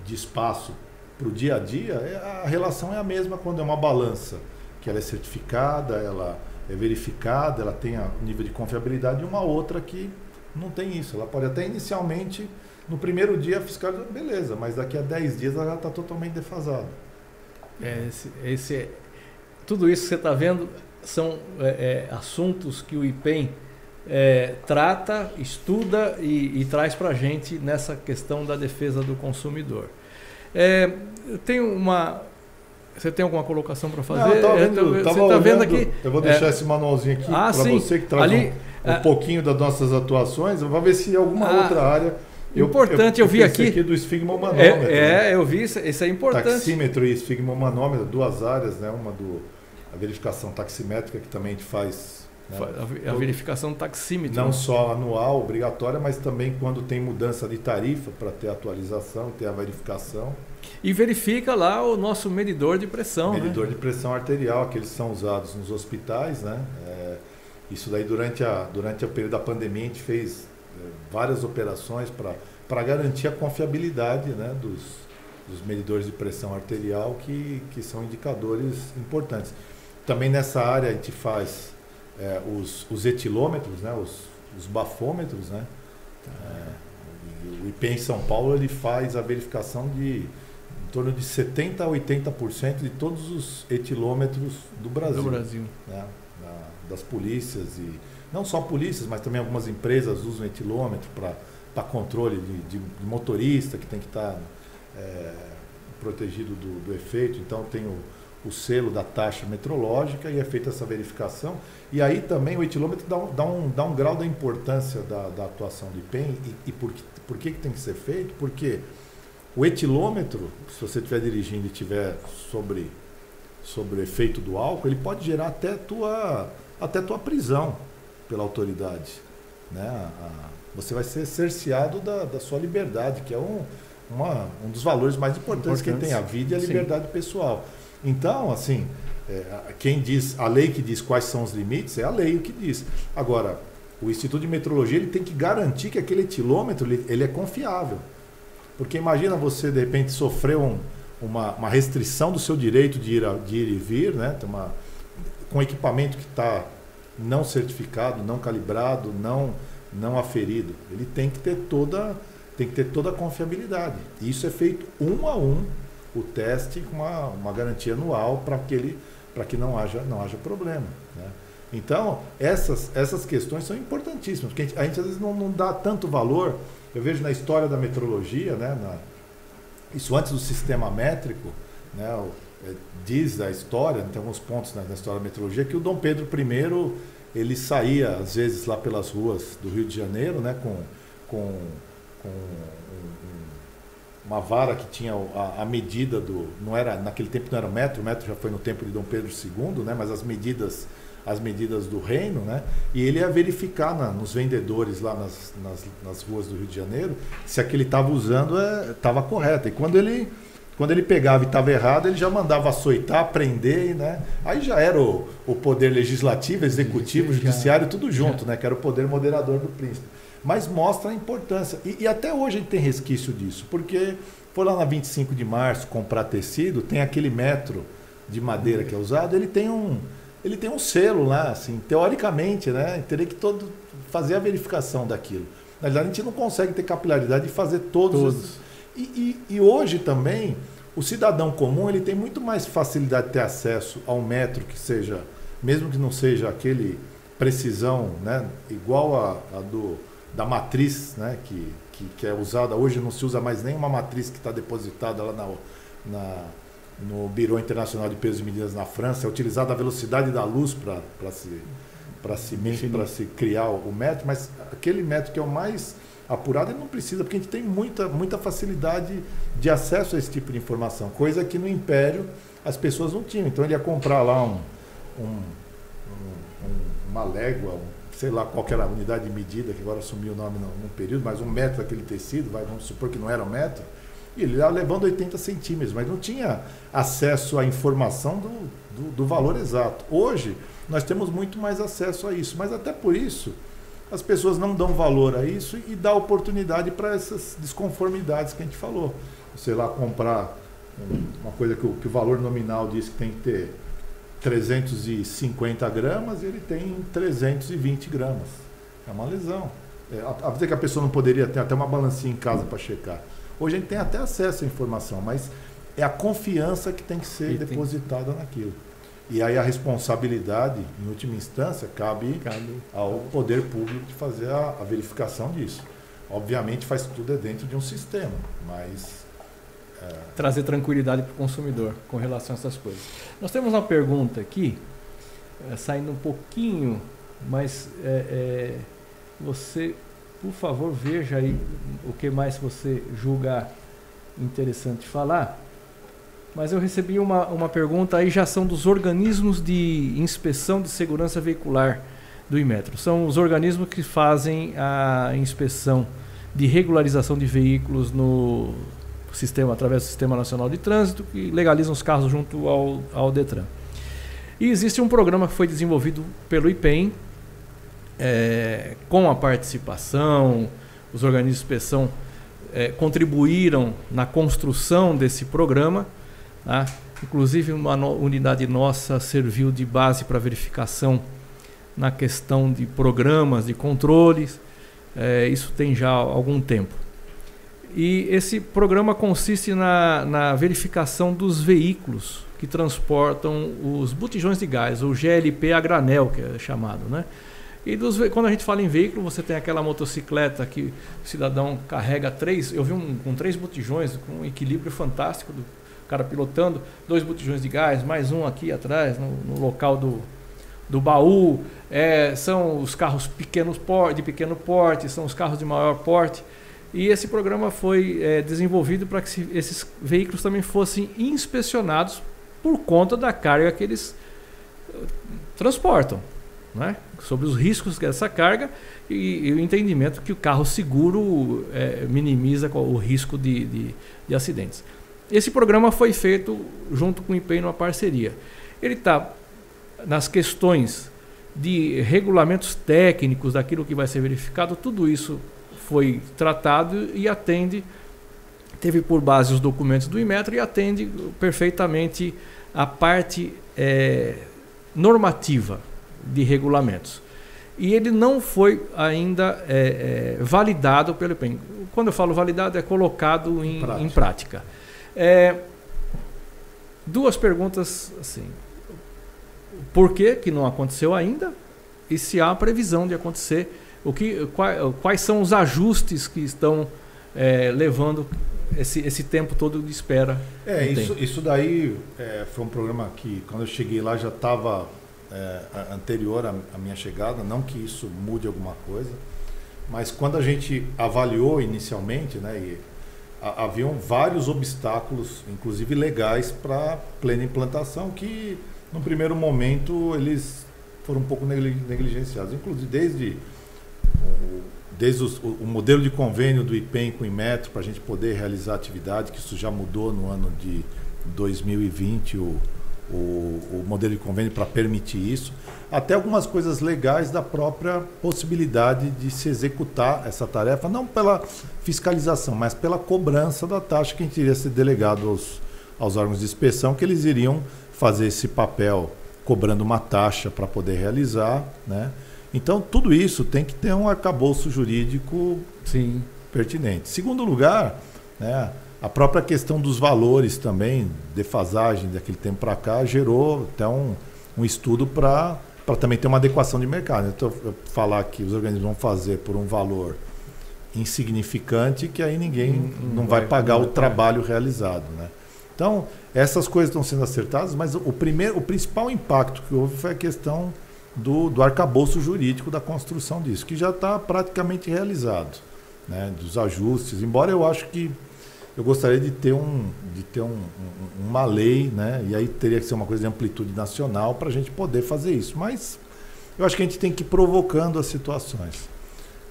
de espaço para o dia a dia, é, a relação é a mesma quando é uma balança, que ela é certificada, ela é verificada, ela tem um nível de confiabilidade, e uma outra que não tem isso. Ela pode até inicialmente, no primeiro dia, fiscalizar, beleza, mas daqui a 10 dias ela está totalmente defasada. É, esse, esse, é, tudo isso que você está vendo são é, é, assuntos que o IPEM é, trata, estuda e, e traz para a gente nessa questão da defesa do consumidor. É, tem uma. Você tem alguma colocação para fazer? Não, eu vendo, é, você está vendo aqui? Eu vou deixar é, esse manualzinho aqui ah, para você que traz ali, um ah, pouquinho das nossas atuações, vamos ver se alguma ah, outra área. Importante, eu, eu, eu vi aqui. aqui do esfigmomanômetro. É, é, eu vi, isso, isso é importante. Taxímetro e esfigmomanômetro, duas áreas, né? Uma do a verificação taximétrica que também a gente faz né? A, verificação taxímetro. Não só anual, obrigatória, mas também quando tem mudança de tarifa para ter atualização, ter a verificação. E verifica lá o nosso medidor de pressão. Né? Medidor né? de pressão arterial, que eles são usados nos hospitais. Né? É, isso daí durante, a, durante o período da pandemia a gente fez é, várias operações para garantir a confiabilidade né, dos, dos medidores de pressão arterial, que, que são indicadores importantes. Também nessa área a gente faz é, os, os, etilômetros, né, os, os bafômetros, né? É, o IPEM em São Paulo ele faz a verificação de em torno de 70 a 80% de todos os etilômetros do Brasil. Do Brasil. Né, das polícias e não só polícias, mas também algumas empresas usam etilômetro para controle de, de, motorista que tem que estar tá, é, protegido do, do efeito. Então tem o o selo da taxa metrológica e é feita essa verificação. E aí também o etilômetro dá um, dá um, dá um grau da importância da, da atuação do IPEM e, e por, que, por que, que tem que ser feito? Porque o etilômetro, se você estiver dirigindo e estiver sobre, sobre o efeito do álcool, ele pode gerar até tua, até tua prisão pela autoridade. Né? A, você vai ser cerceado da, da sua liberdade, que é um, uma, um dos valores mais importantes, importantes. que tem, a vida e a liberdade Sim. pessoal. Então, assim, é, quem diz, a lei que diz quais são os limites, é a lei o que diz. Agora, o Instituto de Metrologia ele tem que garantir que aquele etilômetro ele, ele é confiável. Porque imagina você, de repente, sofrer um, uma, uma, restrição do seu direito de ir, a, de ir e vir, né? Uma, com equipamento que está não certificado, não calibrado, não, não aferido. Ele tem que ter toda, tem que ter toda a confiabilidade. Isso é feito um a um o teste com uma, uma garantia anual para que, ele, que não haja, não haja problema. Né? Então, essas, essas questões são importantíssimas, porque a gente, a gente às vezes não, não dá tanto valor. Eu vejo na história da metrologia, né, na, isso antes do sistema métrico, né, o, é, diz a história, tem alguns pontos na, na, história da metrologia, que o Dom Pedro I ele saía, às vezes, lá pelas ruas do Rio de Janeiro, né, com, com, com uma vara que tinha a, a, medida do. não era Naquele tempo não era o metro, o metro já foi no tempo de Dom Pedro II, né? mas as medidas as medidas do reino, né? E ele ia verificar na, nos vendedores lá nas, nas, nas, ruas do Rio de Janeiro se aquele estava usando estava é, correto. E quando ele quando ele pegava e estava errado, ele já mandava açoitar, prender, né? Aí já era o, o poder legislativo, executivo, judiciário, tudo junto, né? Que era o poder moderador do príncipe mas mostra a importância. E, e, até hoje a gente tem resquício disso, porque foi lá na 25 de março comprar tecido, tem aquele metro de madeira que é usado, ele tem um, ele tem um selo lá, assim, teoricamente, né? Teria que todo fazer a verificação daquilo. Na verdade, a gente não consegue ter capilaridade de fazer todos. todos. Esses... E, e, e, hoje também, o cidadão comum ele tem muito mais facilidade de ter acesso a um metro que seja, mesmo que não seja aquele precisão, né? Igual a, a do da matriz, né, que, que, que, é usada hoje, não se usa mais nenhuma matriz que está depositada lá na, na, no Biro Internacional de Pesos e Medidas na França, é utilizada a velocidade da luz para se, para se, se criar o metro, mas aquele metro que é o mais apurado, ele não precisa, porque a gente tem muita, muita facilidade de acesso a esse tipo de informação, coisa que no Império as pessoas não tinham. Então ele ia comprar lá um, um, um uma légua, um sei lá qual era a unidade de medida, que agora assumiu o nome num período, mas um metro daquele tecido, vai, vamos supor que não era um metro, e ele ia levando 80 centímetros, mas não tinha acesso à informação do, do, do valor exato. Hoje, nós temos muito mais acesso a isso, mas até por isso, as pessoas não dão valor a isso e dá oportunidade para essas desconformidades que a gente falou. Sei lá, comprar uma coisa que o, que o valor nominal diz que tem que ter 350 gramas, ele tem 320 gramas. É uma lesão. É, a, dizer que a pessoa não poderia ter até uma balancinha em casa para checar. Hoje a gente tem até acesso à informação, mas é a confiança que tem que ser e depositada tem... naquilo. E aí a responsabilidade, em última instância, cabe, cabe. ao poder público de fazer a, a verificação disso. Obviamente faz tudo dentro de um sistema, mas trazer tranquilidade para o consumidor com relação a essas coisas. Nós temos uma pergunta aqui, é, saindo um pouquinho mas é, é, você, por favor, veja aí o que mais você julga interessante falar. Mas eu recebi uma, uma pergunta aí, já são dos organismos de inspeção de segurança veicular do Imetro. São os organismos que fazem a inspeção de regularização de veículos no sistema, através do Sistema Nacional de Trânsito, que legalizam os carros junto ao, ao Detran. E existe um programa que foi desenvolvido pelo IPEM, é, com a participação, os organismos de inspeção é, contribuíram na construção desse programa. Tá? Inclusive, uma no, unidade nossa serviu de base para verificação na questão de programas, de controles. É, isso tem já algum tempo. E esse programa consiste na, na verificação dos veículos que transportam os botijões de gás, o GLP a granel, que é chamado, né? E dos, quando a gente fala em veículo, você tem aquela motocicleta que o cidadão carrega três. Eu vi um com três botijões, com um equilíbrio fantástico do cara pilotando, dois botijões de gás, mais um aqui atrás, no, no local do, do baú. É, são os carros pequenos de pequeno porte, são os carros de maior porte. E esse programa foi é, desenvolvido para que se, esses veículos também fossem inspecionados por conta da carga que eles uh, transportam, né? sobre os riscos dessa carga e, e, o entendimento que o carro seguro é, minimiza o risco de, de, de, acidentes. Esse programa foi feito junto com o IPEI numa parceria. Ele está nas questões de regulamentos técnicos daquilo que vai ser verificado, tudo isso foi tratado e atende, teve por base os documentos do Imetro e atende perfeitamente a parte é, normativa de regulamentos. E ele não foi ainda é, é, validado pelo IPEM. Quando eu falo validado, é colocado em prática. Em prática. É, duas perguntas assim. Por que, que não aconteceu ainda? E se há previsão de acontecer o que, quais, são os ajustes que estão é, levando esse, esse tempo todo de espera? É, isso, isso daí é, foi um programa que, quando eu cheguei lá, já estava é, anterior à, à minha chegada. Não que isso mude alguma coisa, mas quando a gente avaliou inicialmente, né, e a, haviam vários obstáculos, inclusive legais, para plena implantação, que no primeiro momento eles foram um pouco negligenciados, inclusive desde desde os, o, o, modelo de convênio do IPEM com o Inmetro para a gente poder realizar atividade, que isso já mudou no ano de 2020, o, o, o modelo de convênio para permitir isso, até algumas coisas legais da própria possibilidade de se executar essa tarefa, não pela fiscalização, mas pela cobrança da taxa que a gente iria ser delegado aos, aos órgãos de inspeção, que eles iriam fazer esse papel cobrando uma taxa para poder realizar, né? Então, tudo isso tem que ter um arcabouço jurídico Sim. pertinente. Segundo lugar, né, a própria questão dos valores também, defasagem daquele tempo para cá, gerou até um, um estudo para também ter uma adequação de mercado. Então, falar que os organismos vão fazer por um valor insignificante, que aí ninguém hum, não, vai, vai pagar não vai o trabalho realizado. Né? Então, essas coisas estão sendo acertadas, mas o, primeiro, o principal impacto que houve foi a questão do, do arcabouço jurídico da construção disso, que já está praticamente realizado, né, dos ajustes. Embora eu acho que eu gostaria de ter, um, de ter um, um, uma lei, né, e aí teria que ser uma coisa de amplitude nacional para a gente poder fazer isso. Mas eu acho que a gente tem que ir provocando as situações.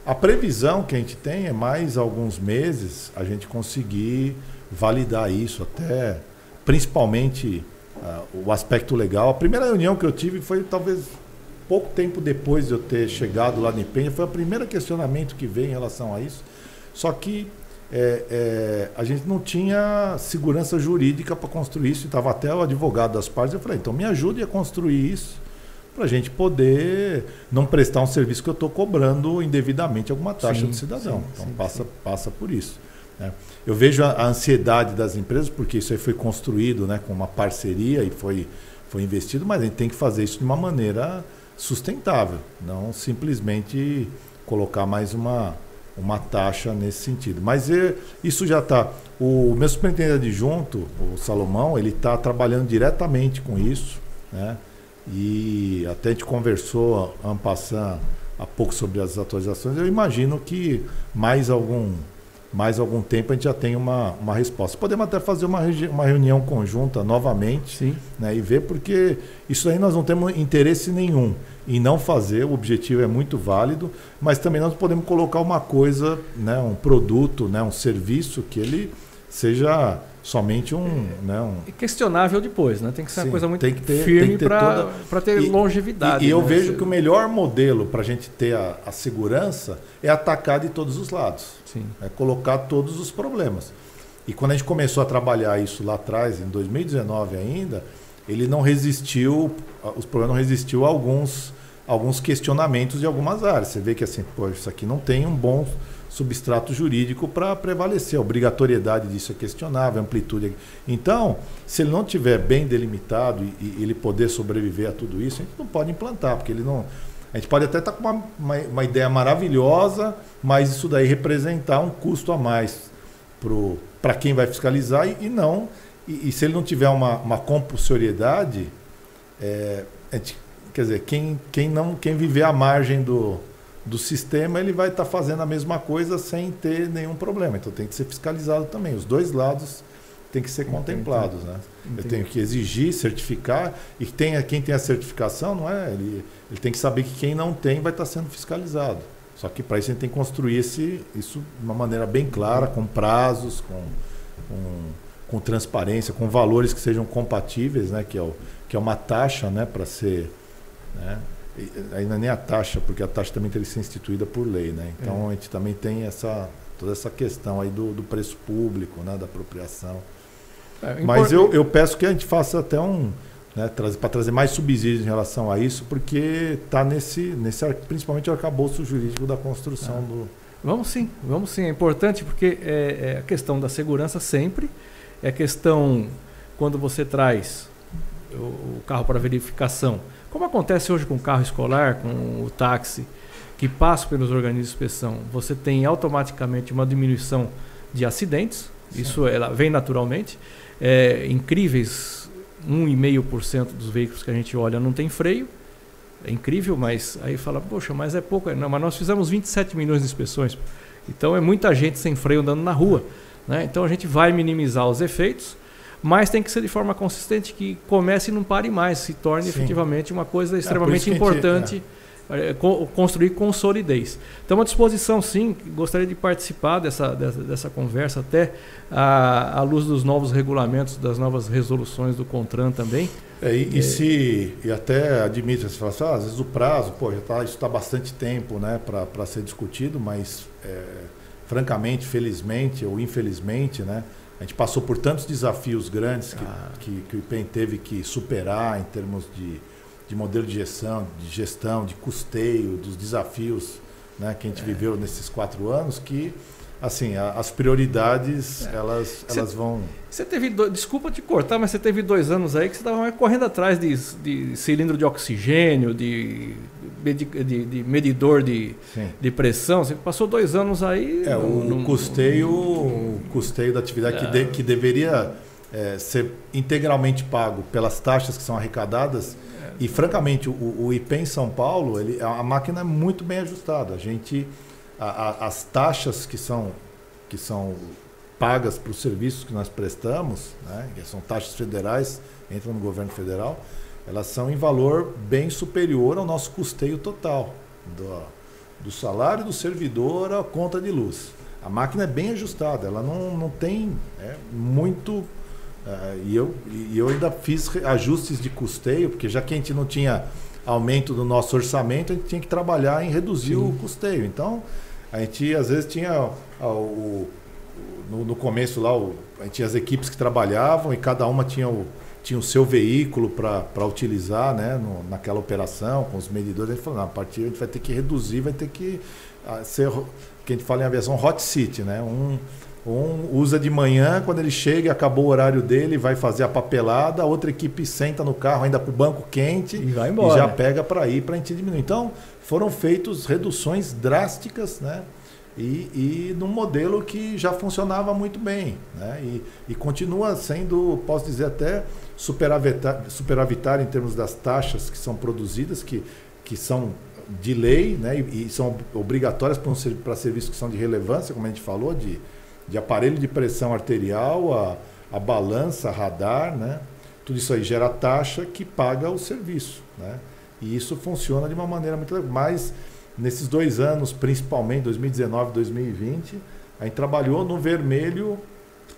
A previsão que a gente tem é mais alguns meses a gente conseguir validar isso, até principalmente uh, o aspecto legal. A primeira reunião que eu tive foi talvez pouco tempo depois de eu ter chegado lá no Penha, foi o primeiro questionamento que veio em relação a isso. Só que é, é, a gente não tinha segurança jurídica para construir isso, estava até o advogado das partes. Eu falei, então me ajude a construir isso para a gente poder não prestar um serviço que eu estou cobrando indevidamente alguma taxa sim, do cidadão. Sim, então sim, passa, passa por isso. Né? Eu vejo a, a, ansiedade das empresas, porque isso aí foi construído né, com uma parceria e foi, foi investido, mas a gente tem que fazer isso de uma maneira sustentável, não simplesmente colocar mais uma, uma taxa nesse sentido. Mas é, isso já está. O meu superintendente adjunto, o Salomão, ele está trabalhando diretamente com isso, né? E até a gente conversou, Ampassan, há pouco sobre as atualizações. Eu imagino que mais algum, mais algum tempo a gente já tem uma, uma resposta. Podemos até fazer uma, uma reunião conjunta novamente Sim. Né, e ver, porque isso aí nós não temos interesse nenhum em não fazer, o objetivo é muito válido, mas também nós podemos colocar uma coisa, né, um produto, né, um serviço que ele seja somente um, é, né, um... questionável depois, né? Tem que ser Sim, uma coisa muito ter, firme para toda... ter e, longevidade. E, e eu né? vejo que o melhor modelo para a gente ter a, a, segurança é atacar de todos os lados, Sim. é colocar todos os problemas. E quando a gente começou a trabalhar isso lá atrás, em 2019 ainda, ele não resistiu, os problemas não resistiu a alguns, alguns questionamentos de algumas áreas. Você vê que assim, pô, isso aqui não tem um bom substrato jurídico para prevalecer. A obrigatoriedade disso é questionável, a amplitude. Então, se ele não tiver bem delimitado e, e, ele poder sobreviver a tudo isso, a gente não pode implantar, porque ele não. A gente pode até estar tá com uma, uma, uma, ideia maravilhosa, mas isso daí representar um custo a mais para quem vai fiscalizar e, e não. E, e, se ele não tiver uma, uma compulsoriedade, é, gente, quer dizer, quem, quem, não, quem viver à margem do, do sistema, ele vai estar tá fazendo a mesma coisa sem ter nenhum problema. Então tem que ser fiscalizado também. Os dois lados têm que ser Entendi. contemplados. Né? Entendi. Eu tenho que exigir, certificar, e tem, quem tem a certificação, não é? Ele, ele tem que saber que quem não tem vai estar tá sendo fiscalizado. Só que para isso a gente tem que construir esse, isso de uma maneira bem clara, com prazos, com, com, com transparência, com valores que sejam compatíveis, né? que, é o, que é uma taxa né? para ser. Né? Ainda nem a taxa, porque a taxa também tem que ser instituída por lei, né? Então é. a gente também tem essa toda essa questão aí do, do preço público, né? Da apropriação. É, Mas eu, eu peço que a gente faça até um né, para trazer mais subsídios em relação a isso, porque está nesse, nesse principalmente o arcabouço jurídico da construção é. do. Vamos sim, vamos sim. É importante porque é, é a questão da segurança sempre, é a questão quando você traz o, carro para verificação como acontece hoje com o carro escolar, com o táxi, que passa pelos organismos de inspeção, você tem automaticamente uma diminuição de acidentes, Sim. isso ela vem naturalmente. É, incríveis 1,5% dos veículos que a gente olha não tem freio. É incrível, mas aí fala, poxa, mas é pouco. Não, mas nós fizemos 27 milhões de inspeções. Então é muita gente sem freio andando na rua. Né? Então a gente vai minimizar os efeitos mas tem que ser de forma consistente, que comece e não pare mais, se torne Sim. efetivamente uma coisa é, extremamente é, importante. Gente, é. construir com solidez. Então, à disposição, sim, gostaria de participar dessa, dessa, dessa conversa, até à, à, luz dos novos regulamentos, das novas resoluções do CONTRAN também. É, e, e, é. se, e até admite, você fala assim, ah, às vezes o prazo, pô, já tá, isso está bastante tempo né, para ser discutido, mas, é, francamente, felizmente ou infelizmente, né, a gente passou por tantos desafios grandes que, ah. que, que, o IPEM teve que superar em termos de, de modelo de gestão, de gestão, de custeio, dos desafios né, que a gente é. viveu nesses quatro anos, que assim, as prioridades, é. elas, cê, elas vão. Você teve. Do, desculpa te cortar, mas você teve dois anos aí que você estava correndo atrás de, de cilindro de oxigênio, de, de, de medidor de, de pressão. Você passou dois anos aí. É, o custeio, o custeio da atividade é. que, de, que deveria é, ser integralmente pago pelas taxas que são arrecadadas. É. E, francamente, o, o IP em São Paulo, ele, a máquina é muito bem ajustada. A gente a, a, as taxas que são, que são pagas para os serviços que nós prestamos, né, que são taxas federais, entram no governo federal, elas são em valor bem superior ao nosso custeio total do, do salário do servidor à conta de luz. A máquina é bem ajustada, ela não, não tem é, muito. Uh, e, eu, e eu ainda fiz ajustes de custeio, porque já que a gente não tinha aumento do nosso orçamento, a gente tinha que trabalhar em reduzir Sim. o custeio. Então, a gente às vezes tinha o, o no, no, começo lá, o, a gente tinha as equipes que trabalhavam e cada uma tinha o, tinha o seu veículo para utilizar né, no, naquela operação, com os medidores. A gente falou, não, a partir a gente vai ter que reduzir, vai ter que a, ser, que a gente fala em aviação, hot seat, né? Um, um usa de manhã, quando ele chega, acabou o horário dele, vai fazer a papelada, a outra equipe senta no carro ainda com o banco quente e, vai embora. e já pega para ir para a gente diminuir. Então, foram feitas reduções drásticas, né? e, e num modelo que já funcionava muito bem. Né? E, e continua sendo, posso dizer, até superavitário, superavitário em termos das taxas que são produzidas, que, que são de lei né? e, e são obrigatórias para, um, serviços que são de relevância, como a gente falou, de, de aparelho de pressão arterial, a, a balança, radar, né? tudo isso aí gera taxa que paga o serviço. Né? E isso funciona de uma maneira muito mais nesses dois anos, principalmente 2019 e 2020, a gente trabalhou no vermelho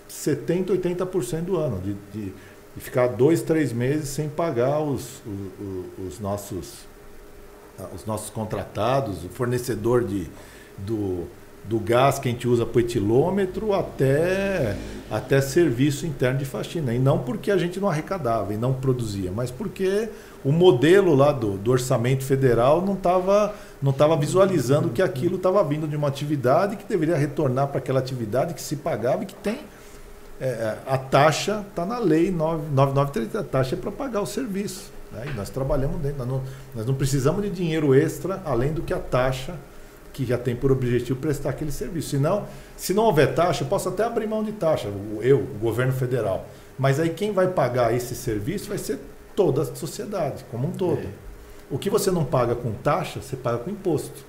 70%, 80% do ano, de, de, de, ficar dois, três meses sem pagar os, os, os, nossos, os nossos contratados, o fornecedor de, do, do gás que a gente usa o etilômetro até, até serviço interno de faxina. E não porque a gente não arrecadava e não produzia, mas porque o modelo lá do, do orçamento federal não estava não tava visualizando que aquilo estava vindo de uma atividade que deveria retornar para aquela atividade que se pagava e que tem. É, é a taxa está na lei 993, a taxa é para pagar o serviço. Né? E nós trabalhamos dentro, nós não, nós não precisamos de dinheiro extra além do que a taxa que já tem por objetivo prestar aquele serviço. Senão, se não houver taxa, eu posso até abrir mão de taxa, eu, o governo federal. Mas aí quem vai pagar esse serviço vai ser toda a sociedade, como um todo. É. O que você não paga com taxa, você paga com imposto.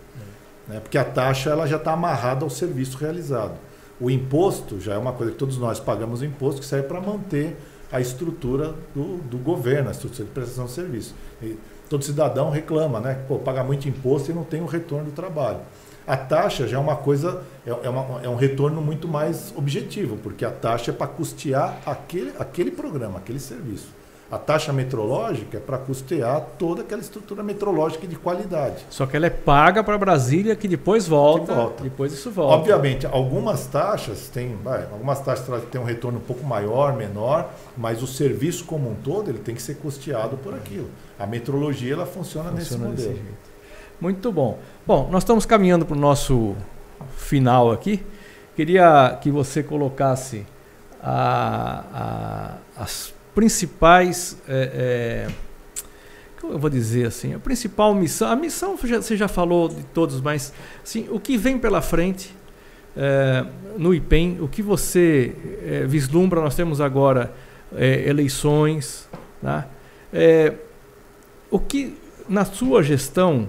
É. Né? Porque a taxa ela já está amarrada ao serviço realizado. O imposto já é uma coisa que todos nós pagamos o imposto que serve para manter a estrutura do, do governo, a estrutura de prestação de serviço. E, todo cidadão reclama, né? Pô, paga muito imposto e não tem um retorno do trabalho. A taxa já é uma coisa, é, é, uma, é um retorno muito mais objetivo, porque a taxa é para custear aquele, aquele programa, aquele serviço. A taxa metrológica é para custear toda aquela estrutura metrológica de qualidade. Só que ela é paga para Brasília, que depois volta, volta. Depois isso volta. Obviamente, algumas taxas têm, vai, algumas taxas têm um retorno um pouco maior, menor, mas o serviço como um todo ele tem que ser custeado por aquilo. A metrologia ela funciona, funciona nesse modelo. Muito bom. Bom, nós estamos caminhando para o nosso final aqui. Queria que você colocasse a, a, as principais. É, é, eu vou dizer assim, a principal missão, a missão você já falou de todos, mas assim, o que vem pela frente é, no IPEM, o que você é, vislumbra, nós temos agora é, eleições, tá? É, o que na sua gestão,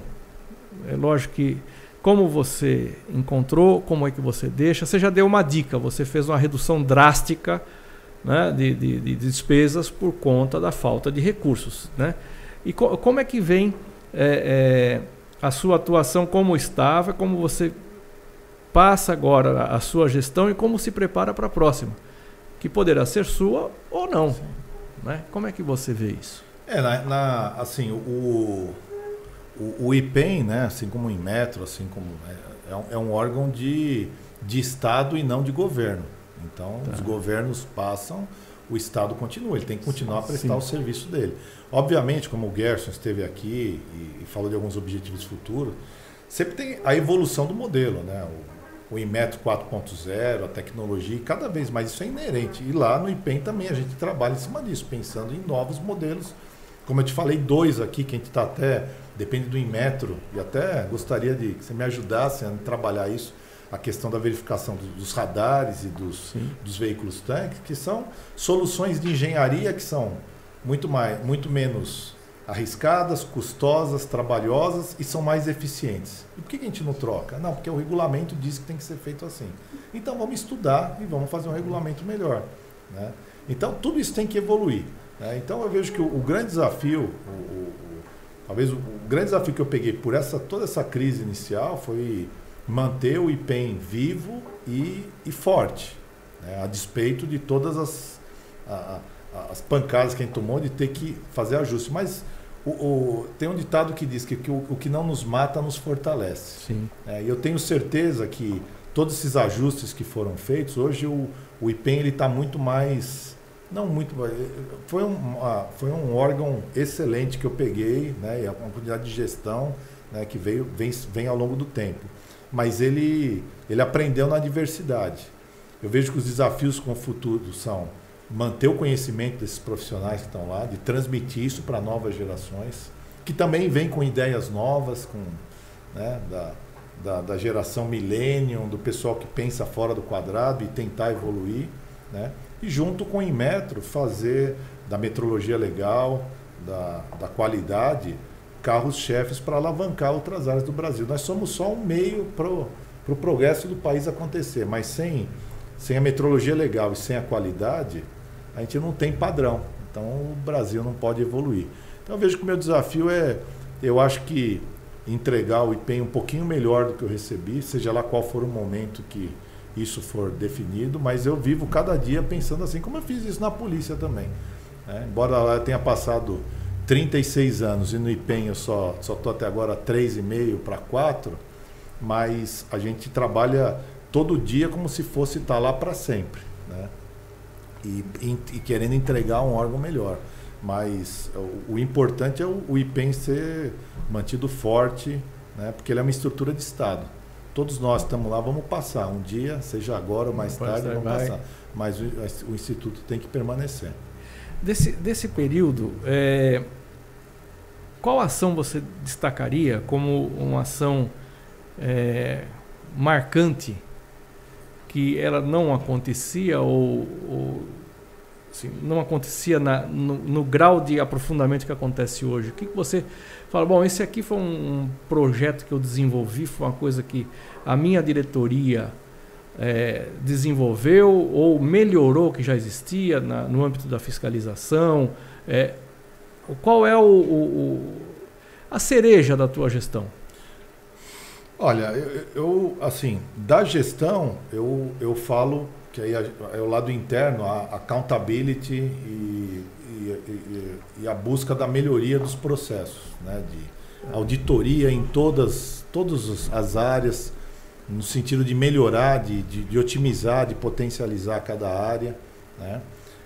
é lógico que como você encontrou, como é que você deixa, você já deu uma dica, você fez uma redução drástica né, de, de, de, despesas por conta da falta de recursos. Né? E co como é que vem é, é, a sua atuação, como estava, como você passa agora a sua gestão e como se prepara para a próxima, que poderá ser sua ou não. Né? Como é que você vê isso? É, na, na assim, o, o, o, IPEM, né, assim como o Inmetro, assim como é, é, um, é um órgão de, de Estado e não de governo. Então, tá. os governos passam, o Estado continua, ele tem que continuar a prestar Sim. o serviço dele. Obviamente, como o Gerson esteve aqui e, e falou de alguns objetivos futuros, sempre tem a evolução do modelo, né? O, o Inmetro 4.0, a tecnologia, e cada vez mais isso é inerente. E lá no IPEM também a gente trabalha em cima disso, pensando em novos modelos. Como eu te falei, dois aqui, que a gente está até, depende do Inmetro, e até gostaria de que você me ajudasse a trabalhar isso a questão da verificação dos radares e dos, dos veículos tanques, que são soluções de engenharia que são muito, mais, muito menos arriscadas, custosas, trabalhosas e são mais eficientes. E por que a gente não troca? Não, porque o regulamento diz que tem que ser feito assim. Então vamos estudar e vamos fazer um regulamento melhor. Né? Então tudo isso tem que evoluir. Né? Então eu vejo que o, o grande desafio, o, o, talvez o, grande desafio que eu peguei por essa toda essa crise inicial foi manter o IPEM vivo e, e forte, né? a despeito de todas as, a, a, as pancadas que a gente tomou de ter que fazer ajuste. Mas o, o, tem um ditado que diz que, que o, o, que não nos mata nos fortalece. Sim. É, e eu tenho certeza que todos esses ajustes que foram feitos, hoje o, o IPEM está muito mais. Não muito. Foi um, foi um órgão excelente que eu peguei, né, e a oportunidade de gestão né, que veio, vem, vem ao longo do tempo mas ele, ele aprendeu na diversidade. Eu vejo que os desafios com o futuro são manter o conhecimento desses profissionais que estão lá, de transmitir isso para novas gerações, que também vêm com ideias novas, com, né, da, da, da geração millennium, do pessoal que pensa fora do quadrado e tentar evoluir, né? E junto com o Inmetro fazer da metrologia legal, da, da qualidade, carros-chefes para alavancar outras áreas do Brasil. Nós somos só um meio para o pro progresso do país acontecer, mas sem, sem a metrologia legal e sem a qualidade, a gente não tem padrão. Então o Brasil não pode evoluir. Então vejo que o meu desafio é, eu acho que entregar o IPEM um pouquinho melhor do que eu recebi, seja lá qual for o momento que isso for definido, mas eu vivo cada dia pensando assim, como eu fiz isso na polícia também. Né? Embora lá eu tenha passado 36 anos e no IPEM eu só estou até agora 3,5 para 4, mas a gente trabalha todo dia como se fosse estar tá lá para sempre. Né? E, e, e, querendo entregar um órgão melhor. Mas o, o importante é o, o IPEM ser mantido forte, né? porque ele é uma estrutura de Estado. Todos nós estamos lá, vamos passar. Um dia, seja agora ou mais tarde, vamos vai. passar. Mas o, o, Instituto tem que permanecer. Desse, desse período, é, qual ação você destacaria como uma ação é, marcante que ela não acontecia ou, ou assim, não acontecia na, no, no, grau de aprofundamento que acontece hoje? O que, que você fala? Bom, esse aqui foi um, projeto que eu desenvolvi, foi uma coisa que a minha diretoria é, desenvolveu ou melhorou o que já existia na, no âmbito da fiscalização? É, qual é o, o, a cereja da tua gestão? Olha, eu, eu, assim, da gestão, eu, eu falo que aí é o lado interno, a accountability e, e, a busca da melhoria dos processos, né? de auditoria em todas, todas as áreas, no sentido de melhorar, de, de, de otimizar, de potencializar cada área. Né?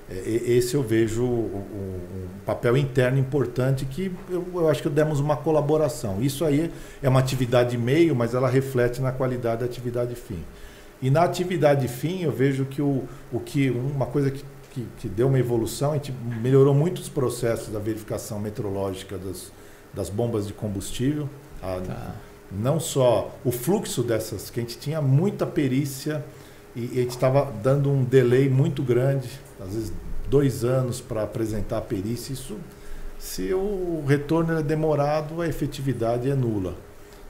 Esse eu vejo um, papel interno importante que eu, eu, acho que demos uma colaboração. Isso aí é uma atividade meio, mas ela reflete na qualidade da atividade fim. E na atividade fim eu vejo que, o, o que uma coisa que, que, que deu uma evolução, gente melhorou muito os processos da verificação metrológica das, das bombas de combustível. A, tá. Não só o fluxo dessas, que a gente tinha muita perícia e, e a gente estava dando um delay muito grande às vezes dois anos para apresentar a perícia, isso, se o retorno é demorado, a efetividade é nula.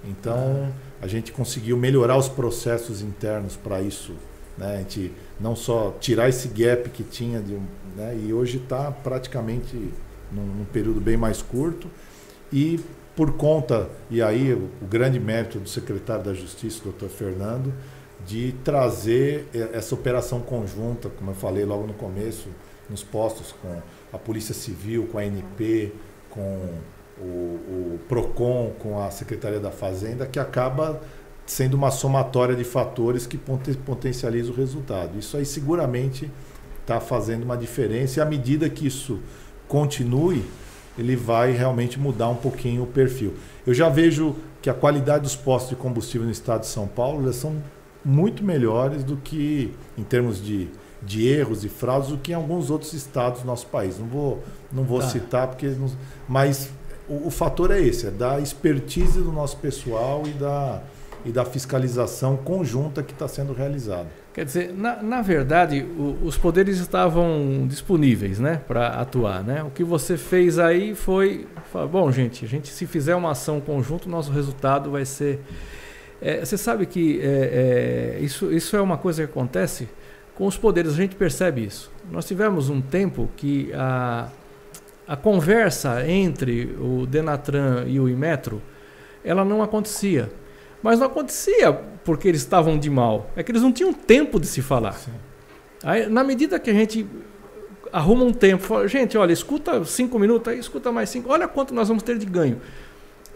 Então, a gente conseguiu melhorar os processos internos para isso. Né? A gente não só tirar esse gap que tinha, de, né? e hoje está praticamente num, num, período bem mais curto. E por conta, e aí o, o grande mérito do secretário da Justiça, doutor Fernando, de trazer essa operação conjunta, como eu falei logo no começo, nos postos com a Polícia Civil, com a ANP, com o, o PROCON, com a Secretaria da Fazenda, que acaba sendo uma somatória de fatores que potencializa o resultado. Isso aí seguramente está fazendo uma diferença e à medida que isso continue, ele vai realmente mudar um pouquinho o perfil. Eu já vejo que a qualidade dos postos de combustível no estado de São Paulo são muito melhores do que, em termos de, de erros e fraudes, do que em alguns outros estados do nosso país. Não vou, não vou tá. citar, porque. Não, mas o, o, fator é esse: é da expertise do nosso pessoal e da, e da fiscalização conjunta que está sendo realizada. Quer dizer, na, na verdade, o, os poderes estavam disponíveis né, para atuar. Né? O que você fez aí foi. Bom, gente, a gente se fizer uma ação conjunta, o nosso resultado vai ser é, você sabe que é, é, isso, isso é uma coisa que acontece com os poderes, a gente percebe isso. Nós tivemos um tempo que a, a conversa entre o Denatran e o Imetro, ela não acontecia. Mas não acontecia porque eles estavam de mal. É que eles não tinham tempo de se falar. Aí, na medida que a gente arruma um tempo, fala, gente, olha, escuta cinco minutos, aí escuta mais cinco, olha quanto nós vamos ter de ganho.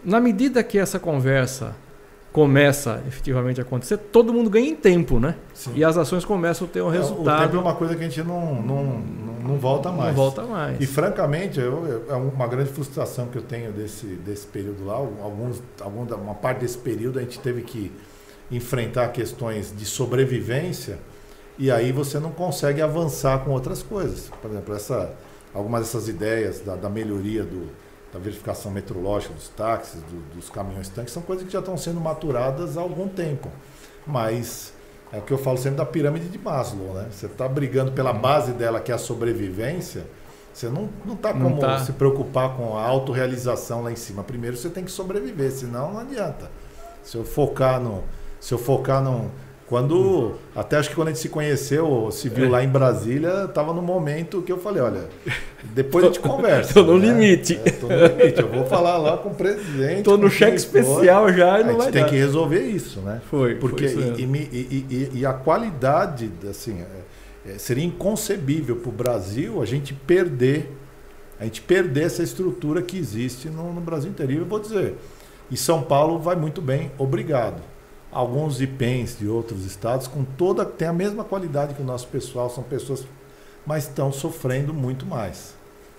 Na medida que essa conversa começa efetivamente a acontecer, todo mundo ganha em tempo, né? Sim. E as ações começam a ter um resultado. O tempo é uma coisa que a gente não, não, não, não volta mais. Não volta mais. E francamente, eu, é uma grande frustração que eu tenho desse, desse período lá. Alguns, alguma, uma parte desse período a gente teve que enfrentar questões de sobrevivência e aí você não consegue avançar com outras coisas. Por exemplo, essa, algumas dessas ideias da, da melhoria do, da verificação metrológica dos táxis, do, dos caminhões tanques, são coisas que já estão sendo maturadas há algum tempo. Mas é o que eu falo sempre da pirâmide de Maslow, né? Você está brigando pela base dela, que é a sobrevivência, você não está como tá. se preocupar com a autorrealização lá em cima. Primeiro você tem que sobreviver, senão não adianta. Se eu focar no. Se eu focar no. Quando. Até acho que quando a gente se conheceu, se viu é. lá em Brasília, estava no momento que eu falei, olha, depois a gente conversa. Estou no né? limite. Estou no limite. Eu vou falar lá com o presidente. Estou no cheque especial já e não vai A gente tem dar. que resolver isso, né? Foi. Porque foi e, e, e, e, a qualidade, assim, é, é, seria inconcebível para o Brasil a gente perder, a gente perder essa estrutura que existe no, no Brasil inteiro. E eu vou dizer, e São Paulo vai muito bem, obrigado alguns IPENs de outros estados com toda tem a mesma qualidade que o nosso pessoal, são pessoas mas estão sofrendo muito mais.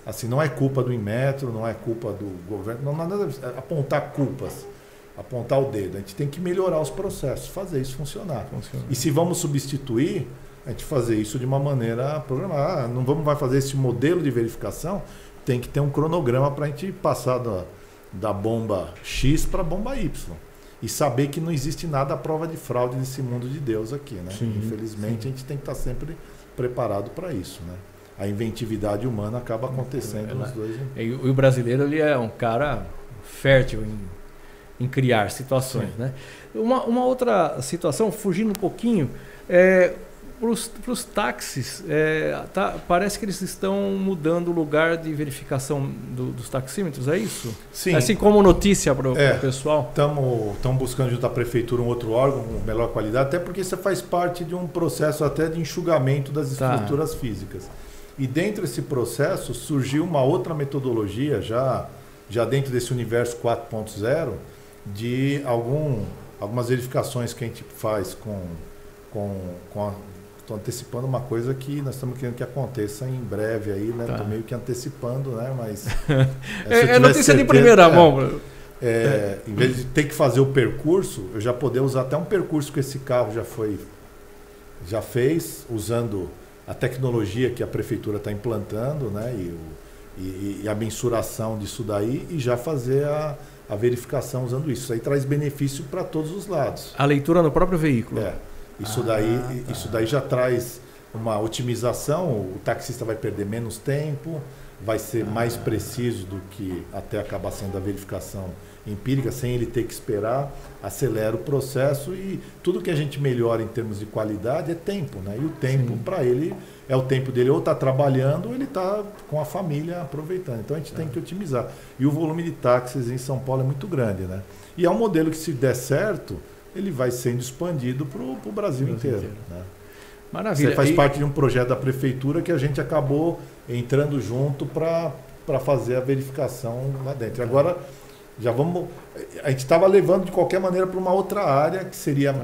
Assim, não é culpa do Inmetro, não é culpa do governo, não nada apontar culpas, apontar o dedo. A gente tem que melhorar os processos, fazer isso funcionar. Funciona. E se vamos substituir, a gente fazer isso de uma maneira programada. Ah, não vamos vai fazer esse modelo de verificação, tem que ter um cronograma para a gente passar da, da bomba X para a bomba Y e saber que não existe nada à prova de fraude nesse mundo de Deus aqui, né? Sim, Infelizmente sim. a gente tem que estar sempre preparado para isso, né? A inventividade humana acaba acontecendo é, nos dois. E, e o brasileiro ele é um cara fértil em, em criar situações, sim. né? Uma, uma outra situação, fugindo um pouquinho, é, para os táxis, é, tá, parece que eles estão mudando o lugar de verificação do, dos taxímetros, é isso? Sim. Assim como notícia para o é, pessoal? Estamos buscando junto à prefeitura um outro órgão com melhor qualidade, até porque isso faz parte de um processo até de enxugamento das tá. estruturas tá. físicas. E dentro desse processo surgiu uma outra metodologia, já, já dentro desse universo 4.0, de algum, algumas verificações que a gente faz com, com, com a Estou antecipando uma coisa que nós estamos querendo que aconteça em breve aí, né? Estou tá. meio que antecipando, né? Mas. é, é notícia certeza, de primeira é, mão. É, é, em vez de ter que fazer o percurso, eu já poder usar até um percurso que esse carro já foi. Já fez, usando a tecnologia que a prefeitura está implantando, né? E, e, e, a mensuração disso daí, e já fazer a, a verificação usando isso. Isso aí traz benefício para todos os lados. A leitura no próprio veículo. É. Isso, ah, daí, tá. isso daí já traz uma otimização, o taxista vai perder menos tempo, vai ser ah. mais preciso do que até acaba sendo a verificação empírica, sem ele ter que esperar, acelera o processo e tudo que a gente melhora em termos de qualidade é tempo, né? E o tempo para ele é o tempo dele ou está trabalhando ou ele está com a família aproveitando. Então a gente é. tem que otimizar. E o volume de táxis em São Paulo é muito grande, né? E é um modelo que se der certo, ele vai sendo expandido para o Brasil, inteiro. inteiro. Né? Maravilha. Você faz e... parte de um projeto da prefeitura que a gente acabou entrando junto para fazer a verificação lá dentro. Agora, já vamos. A gente estava levando de qualquer maneira para uma outra área que seria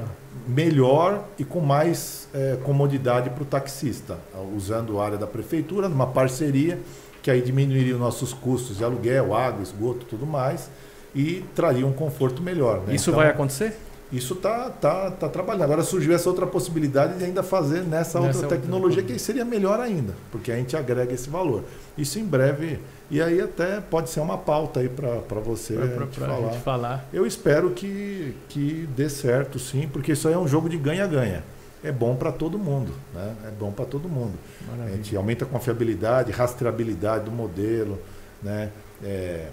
melhor e com mais é, comodidade para o taxista, usando a área da prefeitura, numa parceria que aí diminuiria os nossos custos de aluguel, água, esgoto, tudo mais, e traria um conforto melhor. Né? Isso então, vai acontecer? Isso está tá, tá trabalhando. Agora surgiu essa outra possibilidade de ainda fazer nessa, nessa outra tecnologia, outra... que seria melhor ainda, porque a gente agrega esse valor. Isso em breve. E aí até pode ser uma pauta aí para você pra, pra, pra falar. falar. Eu espero que, que dê certo, sim, porque isso aí é um jogo de ganha-ganha. É bom para todo mundo, né? É bom para todo mundo. Maravilha. A gente aumenta a confiabilidade, rastreabilidade do modelo, né? É,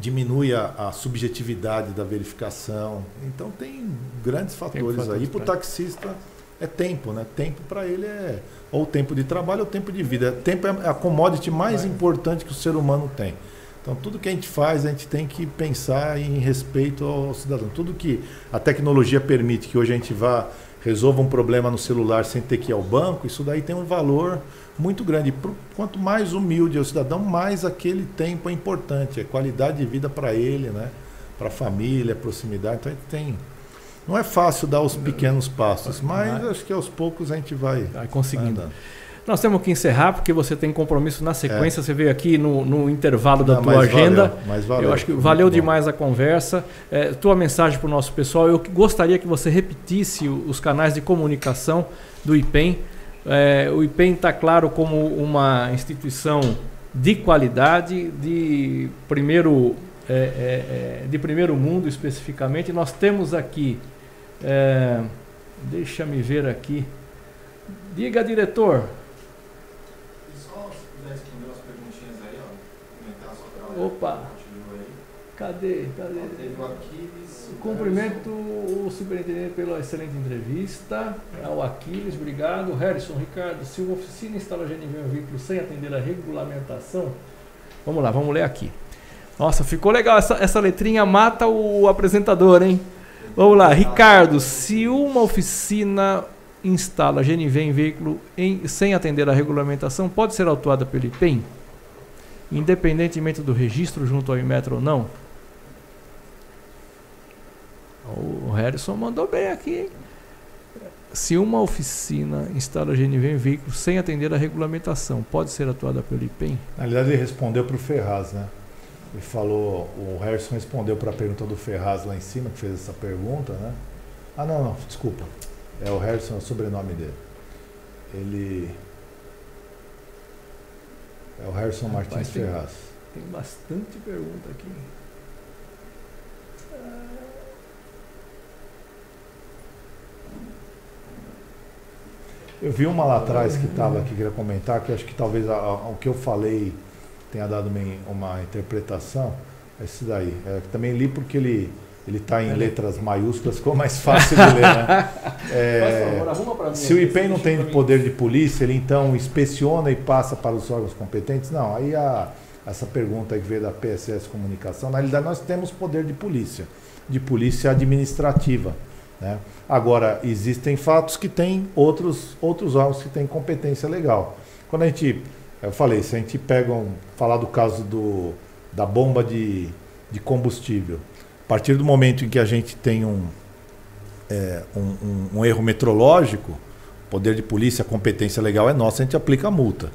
diminui a, a, subjetividade da verificação. Então tem grandes fatores, tem aí. Para o taxista é tempo, né? Tempo para ele é ou tempo de trabalho ou tempo de vida. Tempo é a commodity mais Vai. importante que o ser humano tem. Então tudo que a gente faz, a gente tem que pensar em respeito ao cidadão. Tudo que a tecnologia permite que hoje a gente vá resolva um problema no celular sem ter que ir ao banco, isso daí tem um valor muito grande. Quanto mais humilde é o cidadão, mais aquele tempo é importante, é qualidade de vida para ele, né? para a família, proximidade. Então a gente tem. Não é fácil dar os pequenos passos, mas acho que aos poucos a gente vai, vai conseguindo. Vai nós temos que encerrar porque você tem compromisso na sequência. É. Você veio aqui no, no intervalo da Não, tua agenda. Valeu, valeu. Eu acho que valeu demais a conversa. É, tua mensagem para o nosso pessoal. Eu gostaria que você repetisse os canais de comunicação do IPEM é, o IPEM está claro como uma instituição de qualidade, de primeiro, é, é, é de primeiro mundo especificamente. Nós temos aqui, é, deixa me ver aqui, diga diretor. Só aí, ó, Opa! Cadê? Cadê? Teve aqui Cumprimento o superintendente pela excelente entrevista. Ao Aquiles, obrigado. Harrison Ricardo Silva, oficina instala GNV um veículo sem atender a regulamentação. Vamos lá, vamos ler aqui. Nossa, ficou legal. Essa, essa letrinha mata o apresentador, hein? Vamos lá, Ricardo. Se uma oficina instala GNV em veículo em, sem atender a regulamentação, pode ser autuada pelo IPEM? Independentemente do registro junto ao Inmetro ou não? O Harrison mandou bem aqui? Se uma oficina instala GNV em veículo sem atender a regulamentação, pode ser atuada pelo IPEM? Na realidade, ele respondeu para o Ferraz, né? Ele falou, o Harrison respondeu para a pergunta do Ferraz lá em cima, que fez essa pergunta, né? Ah, não, não, desculpa. É o Harrison, é o sobrenome dele. Ele. É o Harrison Martins tem, Ferraz. Tem bastante pergunta aqui. Eu vi uma lá atrás que estava aqui, queria comentar, que acho que talvez a, a, o que eu falei tenha dado uma, uma interpretação. É esse daí. É, também li porque ele ele está em letras maiúsculas, ficou mais fácil de ler. Né? É, se o IPEM não tem poder de polícia, ele então inspeciona e passa para os órgãos competentes? Não, aí a, essa pergunta que veio da PSS Comunicação, na realidade nós temos poder de polícia, de polícia administrativa. Né? Agora, existem fatos que têm outros, outros órgãos que têm competência legal. Quando a gente, eu falei, se a gente pega um, falar do caso do, da bomba de, de combustível, a partir do momento em que a gente tem um, é, um, um, um erro metrológico, poder de polícia, competência legal é nossa, a gente aplica a multa.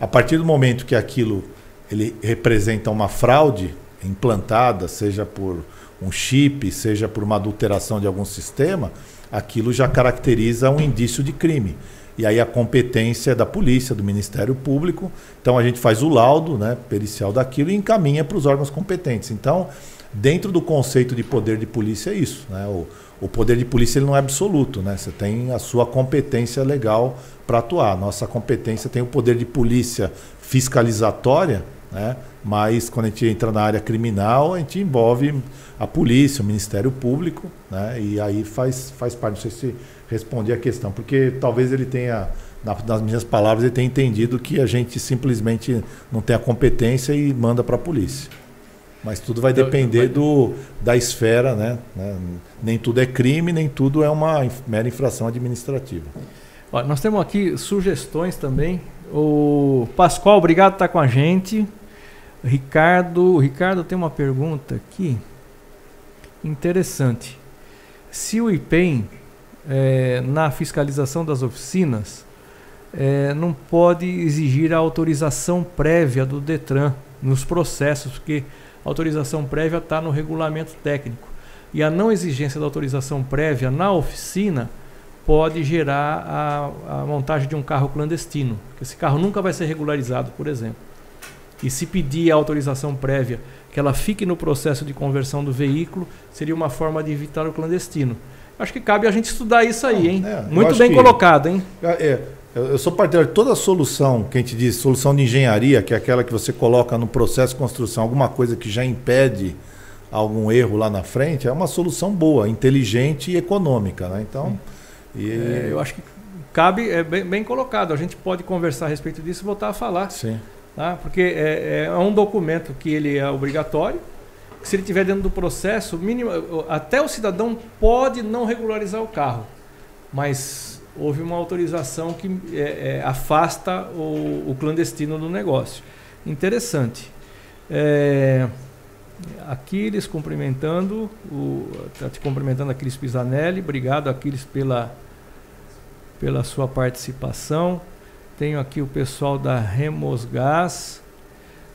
A partir do momento que aquilo ele representa uma fraude implantada, seja por um chip, seja por uma adulteração de algum sistema, aquilo já caracteriza um indício de crime. E aí a competência é da polícia, do Ministério Público. Então a gente faz o laudo né, pericial daquilo e encaminha para os órgãos competentes. Então, dentro do conceito de poder de polícia é isso. Né? O, o poder de polícia ele não é absoluto. Né? Você tem a sua competência legal para atuar. Nossa competência tem o poder de polícia fiscalizatória, né? Mas quando a gente entra na área criminal, a gente envolve a polícia, o Ministério Público, né? E aí faz, faz parte. Não sei se respondi a questão, porque talvez ele tenha, nas minhas palavras, ele tenha entendido que a gente simplesmente não tem a competência e manda para a polícia. Mas tudo vai então, depender do, da esfera, né? né? Nem tudo é crime, nem tudo é uma mera infração administrativa. Ó, nós temos aqui sugestões também. O Pascoal, obrigado por estar com a gente. Ricardo, Ricardo tem uma pergunta aqui interessante. Se o IPEM, é, na fiscalização das oficinas, é, não pode exigir a autorização prévia do Detran nos processos, porque a autorização prévia está no regulamento técnico. E a não exigência da autorização prévia na oficina pode gerar a, a montagem de um carro clandestino. Esse carro nunca vai ser regularizado, por exemplo. E se pedir a autorização prévia que ela fique no processo de conversão do veículo, seria uma forma de evitar o clandestino. Acho que cabe a gente estudar isso aí, hein? É, Muito bem colocado, hein? É, é eu sou partidário de toda solução que a gente diz, solução de engenharia, que é aquela que você coloca no processo de construção alguma coisa que já impede algum erro lá na frente, é uma solução boa, inteligente e econômica. Né? Então, e... é, eu acho que cabe, é bem, bem, colocado. A gente pode conversar a respeito disso e voltar a falar. Sim. Tá? Porque é, é um documento que ele é obrigatório, que se ele estiver dentro do processo, mínimo, até o cidadão pode não regularizar o carro, mas houve uma autorização que é, é, afasta o, o, clandestino do negócio. Interessante. É, Aquiles cumprimentando, está te cumprimentando Aquiles Pisanelli, obrigado Aquiles pela, pela sua participação. Tenho aqui o pessoal da Remosgás.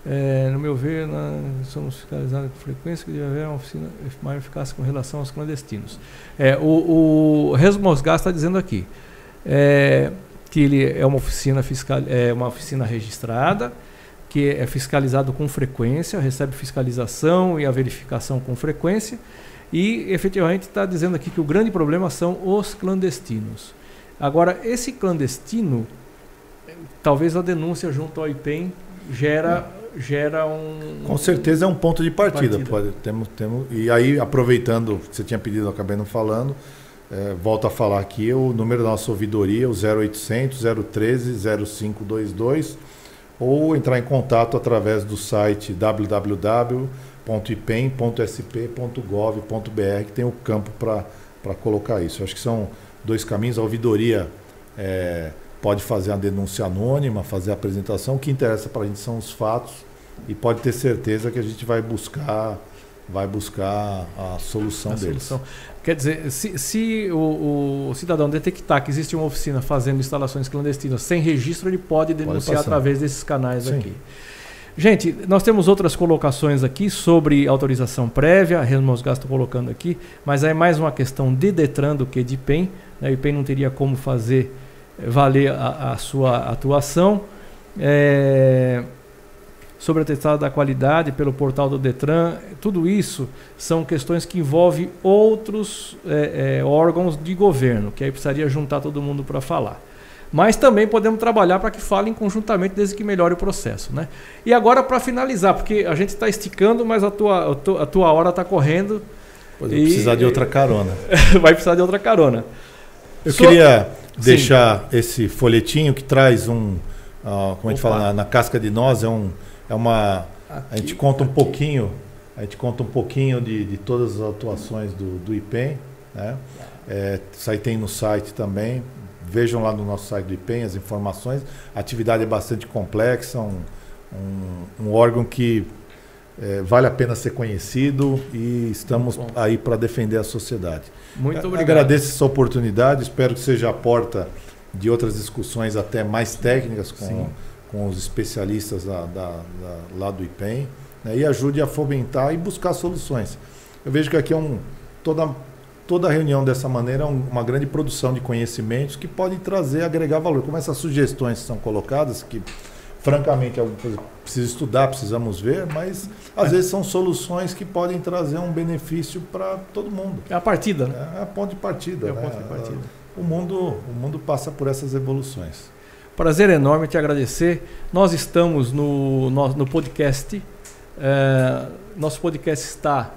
É, no meu ver, nós somos fiscalizados com frequência que deve haver uma oficina mais eficaz com relação aos clandestinos. É, o, o está dizendo aqui é, que ele é uma oficina fiscal, é uma oficina registrada, que é fiscalizado com frequência, recebe fiscalização e a verificação com frequência. E efetivamente está dizendo aqui que o grande problema são os clandestinos. Agora, esse clandestino, talvez a denúncia junto ao IPEM gera, gera um. Com certeza é um ponto de partida. partida. Pode, temos, temos, e aí, aproveitando que você tinha pedido, eu acabei não falando, é, volto a falar aqui o número da nossa ouvidoria, o 0800 013 0522, ou entrar em contato através do site www.ipem.sp.gov.br, que tem o campo para colocar isso. Eu acho que são dois caminhos. A ouvidoria é, pode fazer a denúncia anônima, fazer a apresentação. O que interessa para a gente são os fatos e pode ter certeza que a gente vai buscar vai buscar a solução a deles. Solução. Quer dizer, se, se o, o, cidadão detectar que existe uma oficina fazendo instalações clandestinas sem registro, ele pode denunciar pode através desses canais Sim. aqui. Gente, nós temos outras colocações aqui sobre autorização prévia, a Resmos está colocando aqui, mas é mais uma questão de Detran do que de PEN. Né? O IPEM não teria como fazer valer a, a sua atuação. É, sobre atestado da qualidade pelo portal do Detran, tudo isso são questões que envolvem outros é, é, órgãos de governo, que aí precisaria juntar todo mundo para falar. Mas também podemos trabalhar para que falem conjuntamente desde que melhore o processo. Né? E agora, para finalizar, porque a gente está esticando, mas a tua, a tua hora está correndo. Pois e... precisar de outra carona. vai precisar de outra carona. Eu so... queria deixar Sim. esse folhetinho que traz um, uh, como a gente fala, na, na, casca de nós, é, um, é uma. Aqui, a gente conta aqui. um pouquinho, a gente conta um pouquinho de, de todas as atuações do, do IPEM. Né? É, isso aí tem no site também. Vejam lá no nosso site do IPEM as informações. A atividade é bastante complexa, um, um, um órgão que é, vale a pena ser conhecido e estamos aí para defender a sociedade. Muito obrigado. Agradeço essa oportunidade, espero que seja a porta de outras discussões até mais técnicas com, com os especialistas da, da, da, lá do IPEM né, e ajude a fomentar e buscar soluções. Eu vejo que aqui é um, toda, toda reunião dessa maneira é um, uma grande produção de conhecimentos que podem trazer, agregar valor. Como essas sugestões são colocadas, que francamente, precisa estudar, precisamos ver, mas às é. vezes são soluções que podem trazer um benefício para todo mundo. É a partida, né? É a ponto de partida. É né? ponto de partida. O mundo, o mundo passa por essas evoluções. Prazer enorme te agradecer. Nós estamos no, no, no podcast. É, nosso podcast está.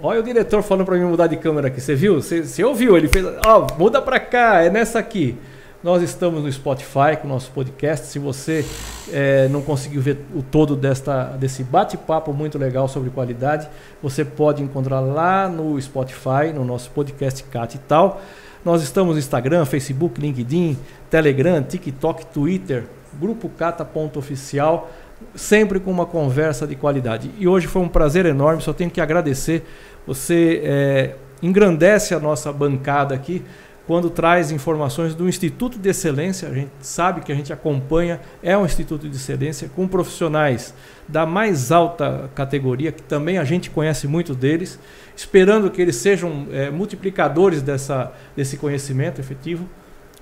Olha o diretor falando para mim mudar de câmera aqui. Você viu? Você, você ouviu? Ele fez. Ó, oh, muda para cá, é nessa aqui. Nós estamos no Spotify com o nosso podcast. Se você é, não conseguiu ver o todo desta, desse bate-papo muito legal sobre qualidade, você pode encontrar lá no Spotify, no nosso podcast Cat e tal. Nós estamos no Instagram, Facebook, LinkedIn, Telegram, TikTok, Twitter, Grupo Cata.oficial, sempre com uma conversa de qualidade. E hoje foi um prazer enorme, só tenho que agradecer. Você é, engrandece a nossa bancada aqui quando traz informações do Instituto de Excelência, a gente sabe que a gente acompanha, é um Instituto de Excelência com profissionais da mais alta categoria, que também a gente conhece muito deles, esperando que eles sejam é, multiplicadores dessa, desse conhecimento efetivo,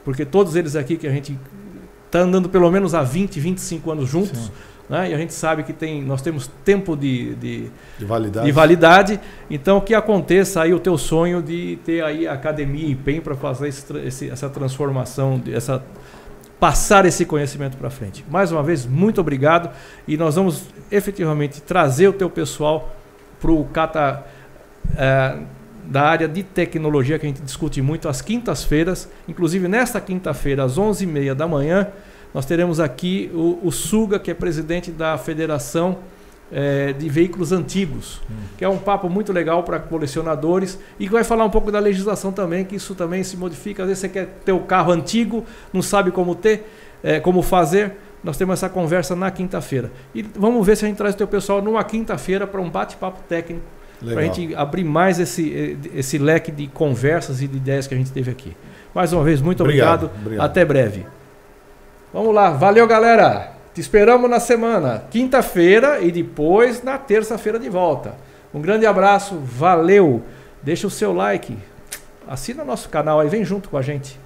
porque todos eles aqui que a gente está andando pelo menos há 20, 25 anos juntos. Sim né? E a gente sabe que tem, nós temos tempo de, de, de, validade. de validade. Então, que aconteça aí o teu sonho de ter aí a academia e PEN para fazer esse, esse, essa transformação, essa passar esse conhecimento para frente. Mais uma vez, muito obrigado e nós vamos efetivamente trazer o teu pessoal para o Cata é, da área de tecnologia que a gente discute muito às quintas-feiras, inclusive nesta quinta-feira às 11h30 da manhã, nós teremos aqui o, o Suga, que é presidente da Federação é, de Veículos Antigos, hum. que é um papo muito legal para colecionadores e que vai falar um pouco da legislação também, que isso também se modifica. Às vezes você quer ter o carro antigo, não sabe como ter, é, como fazer. Nós temos essa conversa na quinta-feira. E vamos ver se a gente traz o teu pessoal numa quinta-feira para um bate-papo técnico, para a gente abrir mais esse, esse leque de conversas e de ideias que a gente teve aqui. Mais uma vez, muito obrigado. obrigado. obrigado. Até breve. Vamos lá, valeu galera. Te esperamos na semana, quinta-feira e depois na terça-feira de volta. Um grande abraço, valeu. Deixa o seu like, assina nosso canal aí, vem junto com a gente.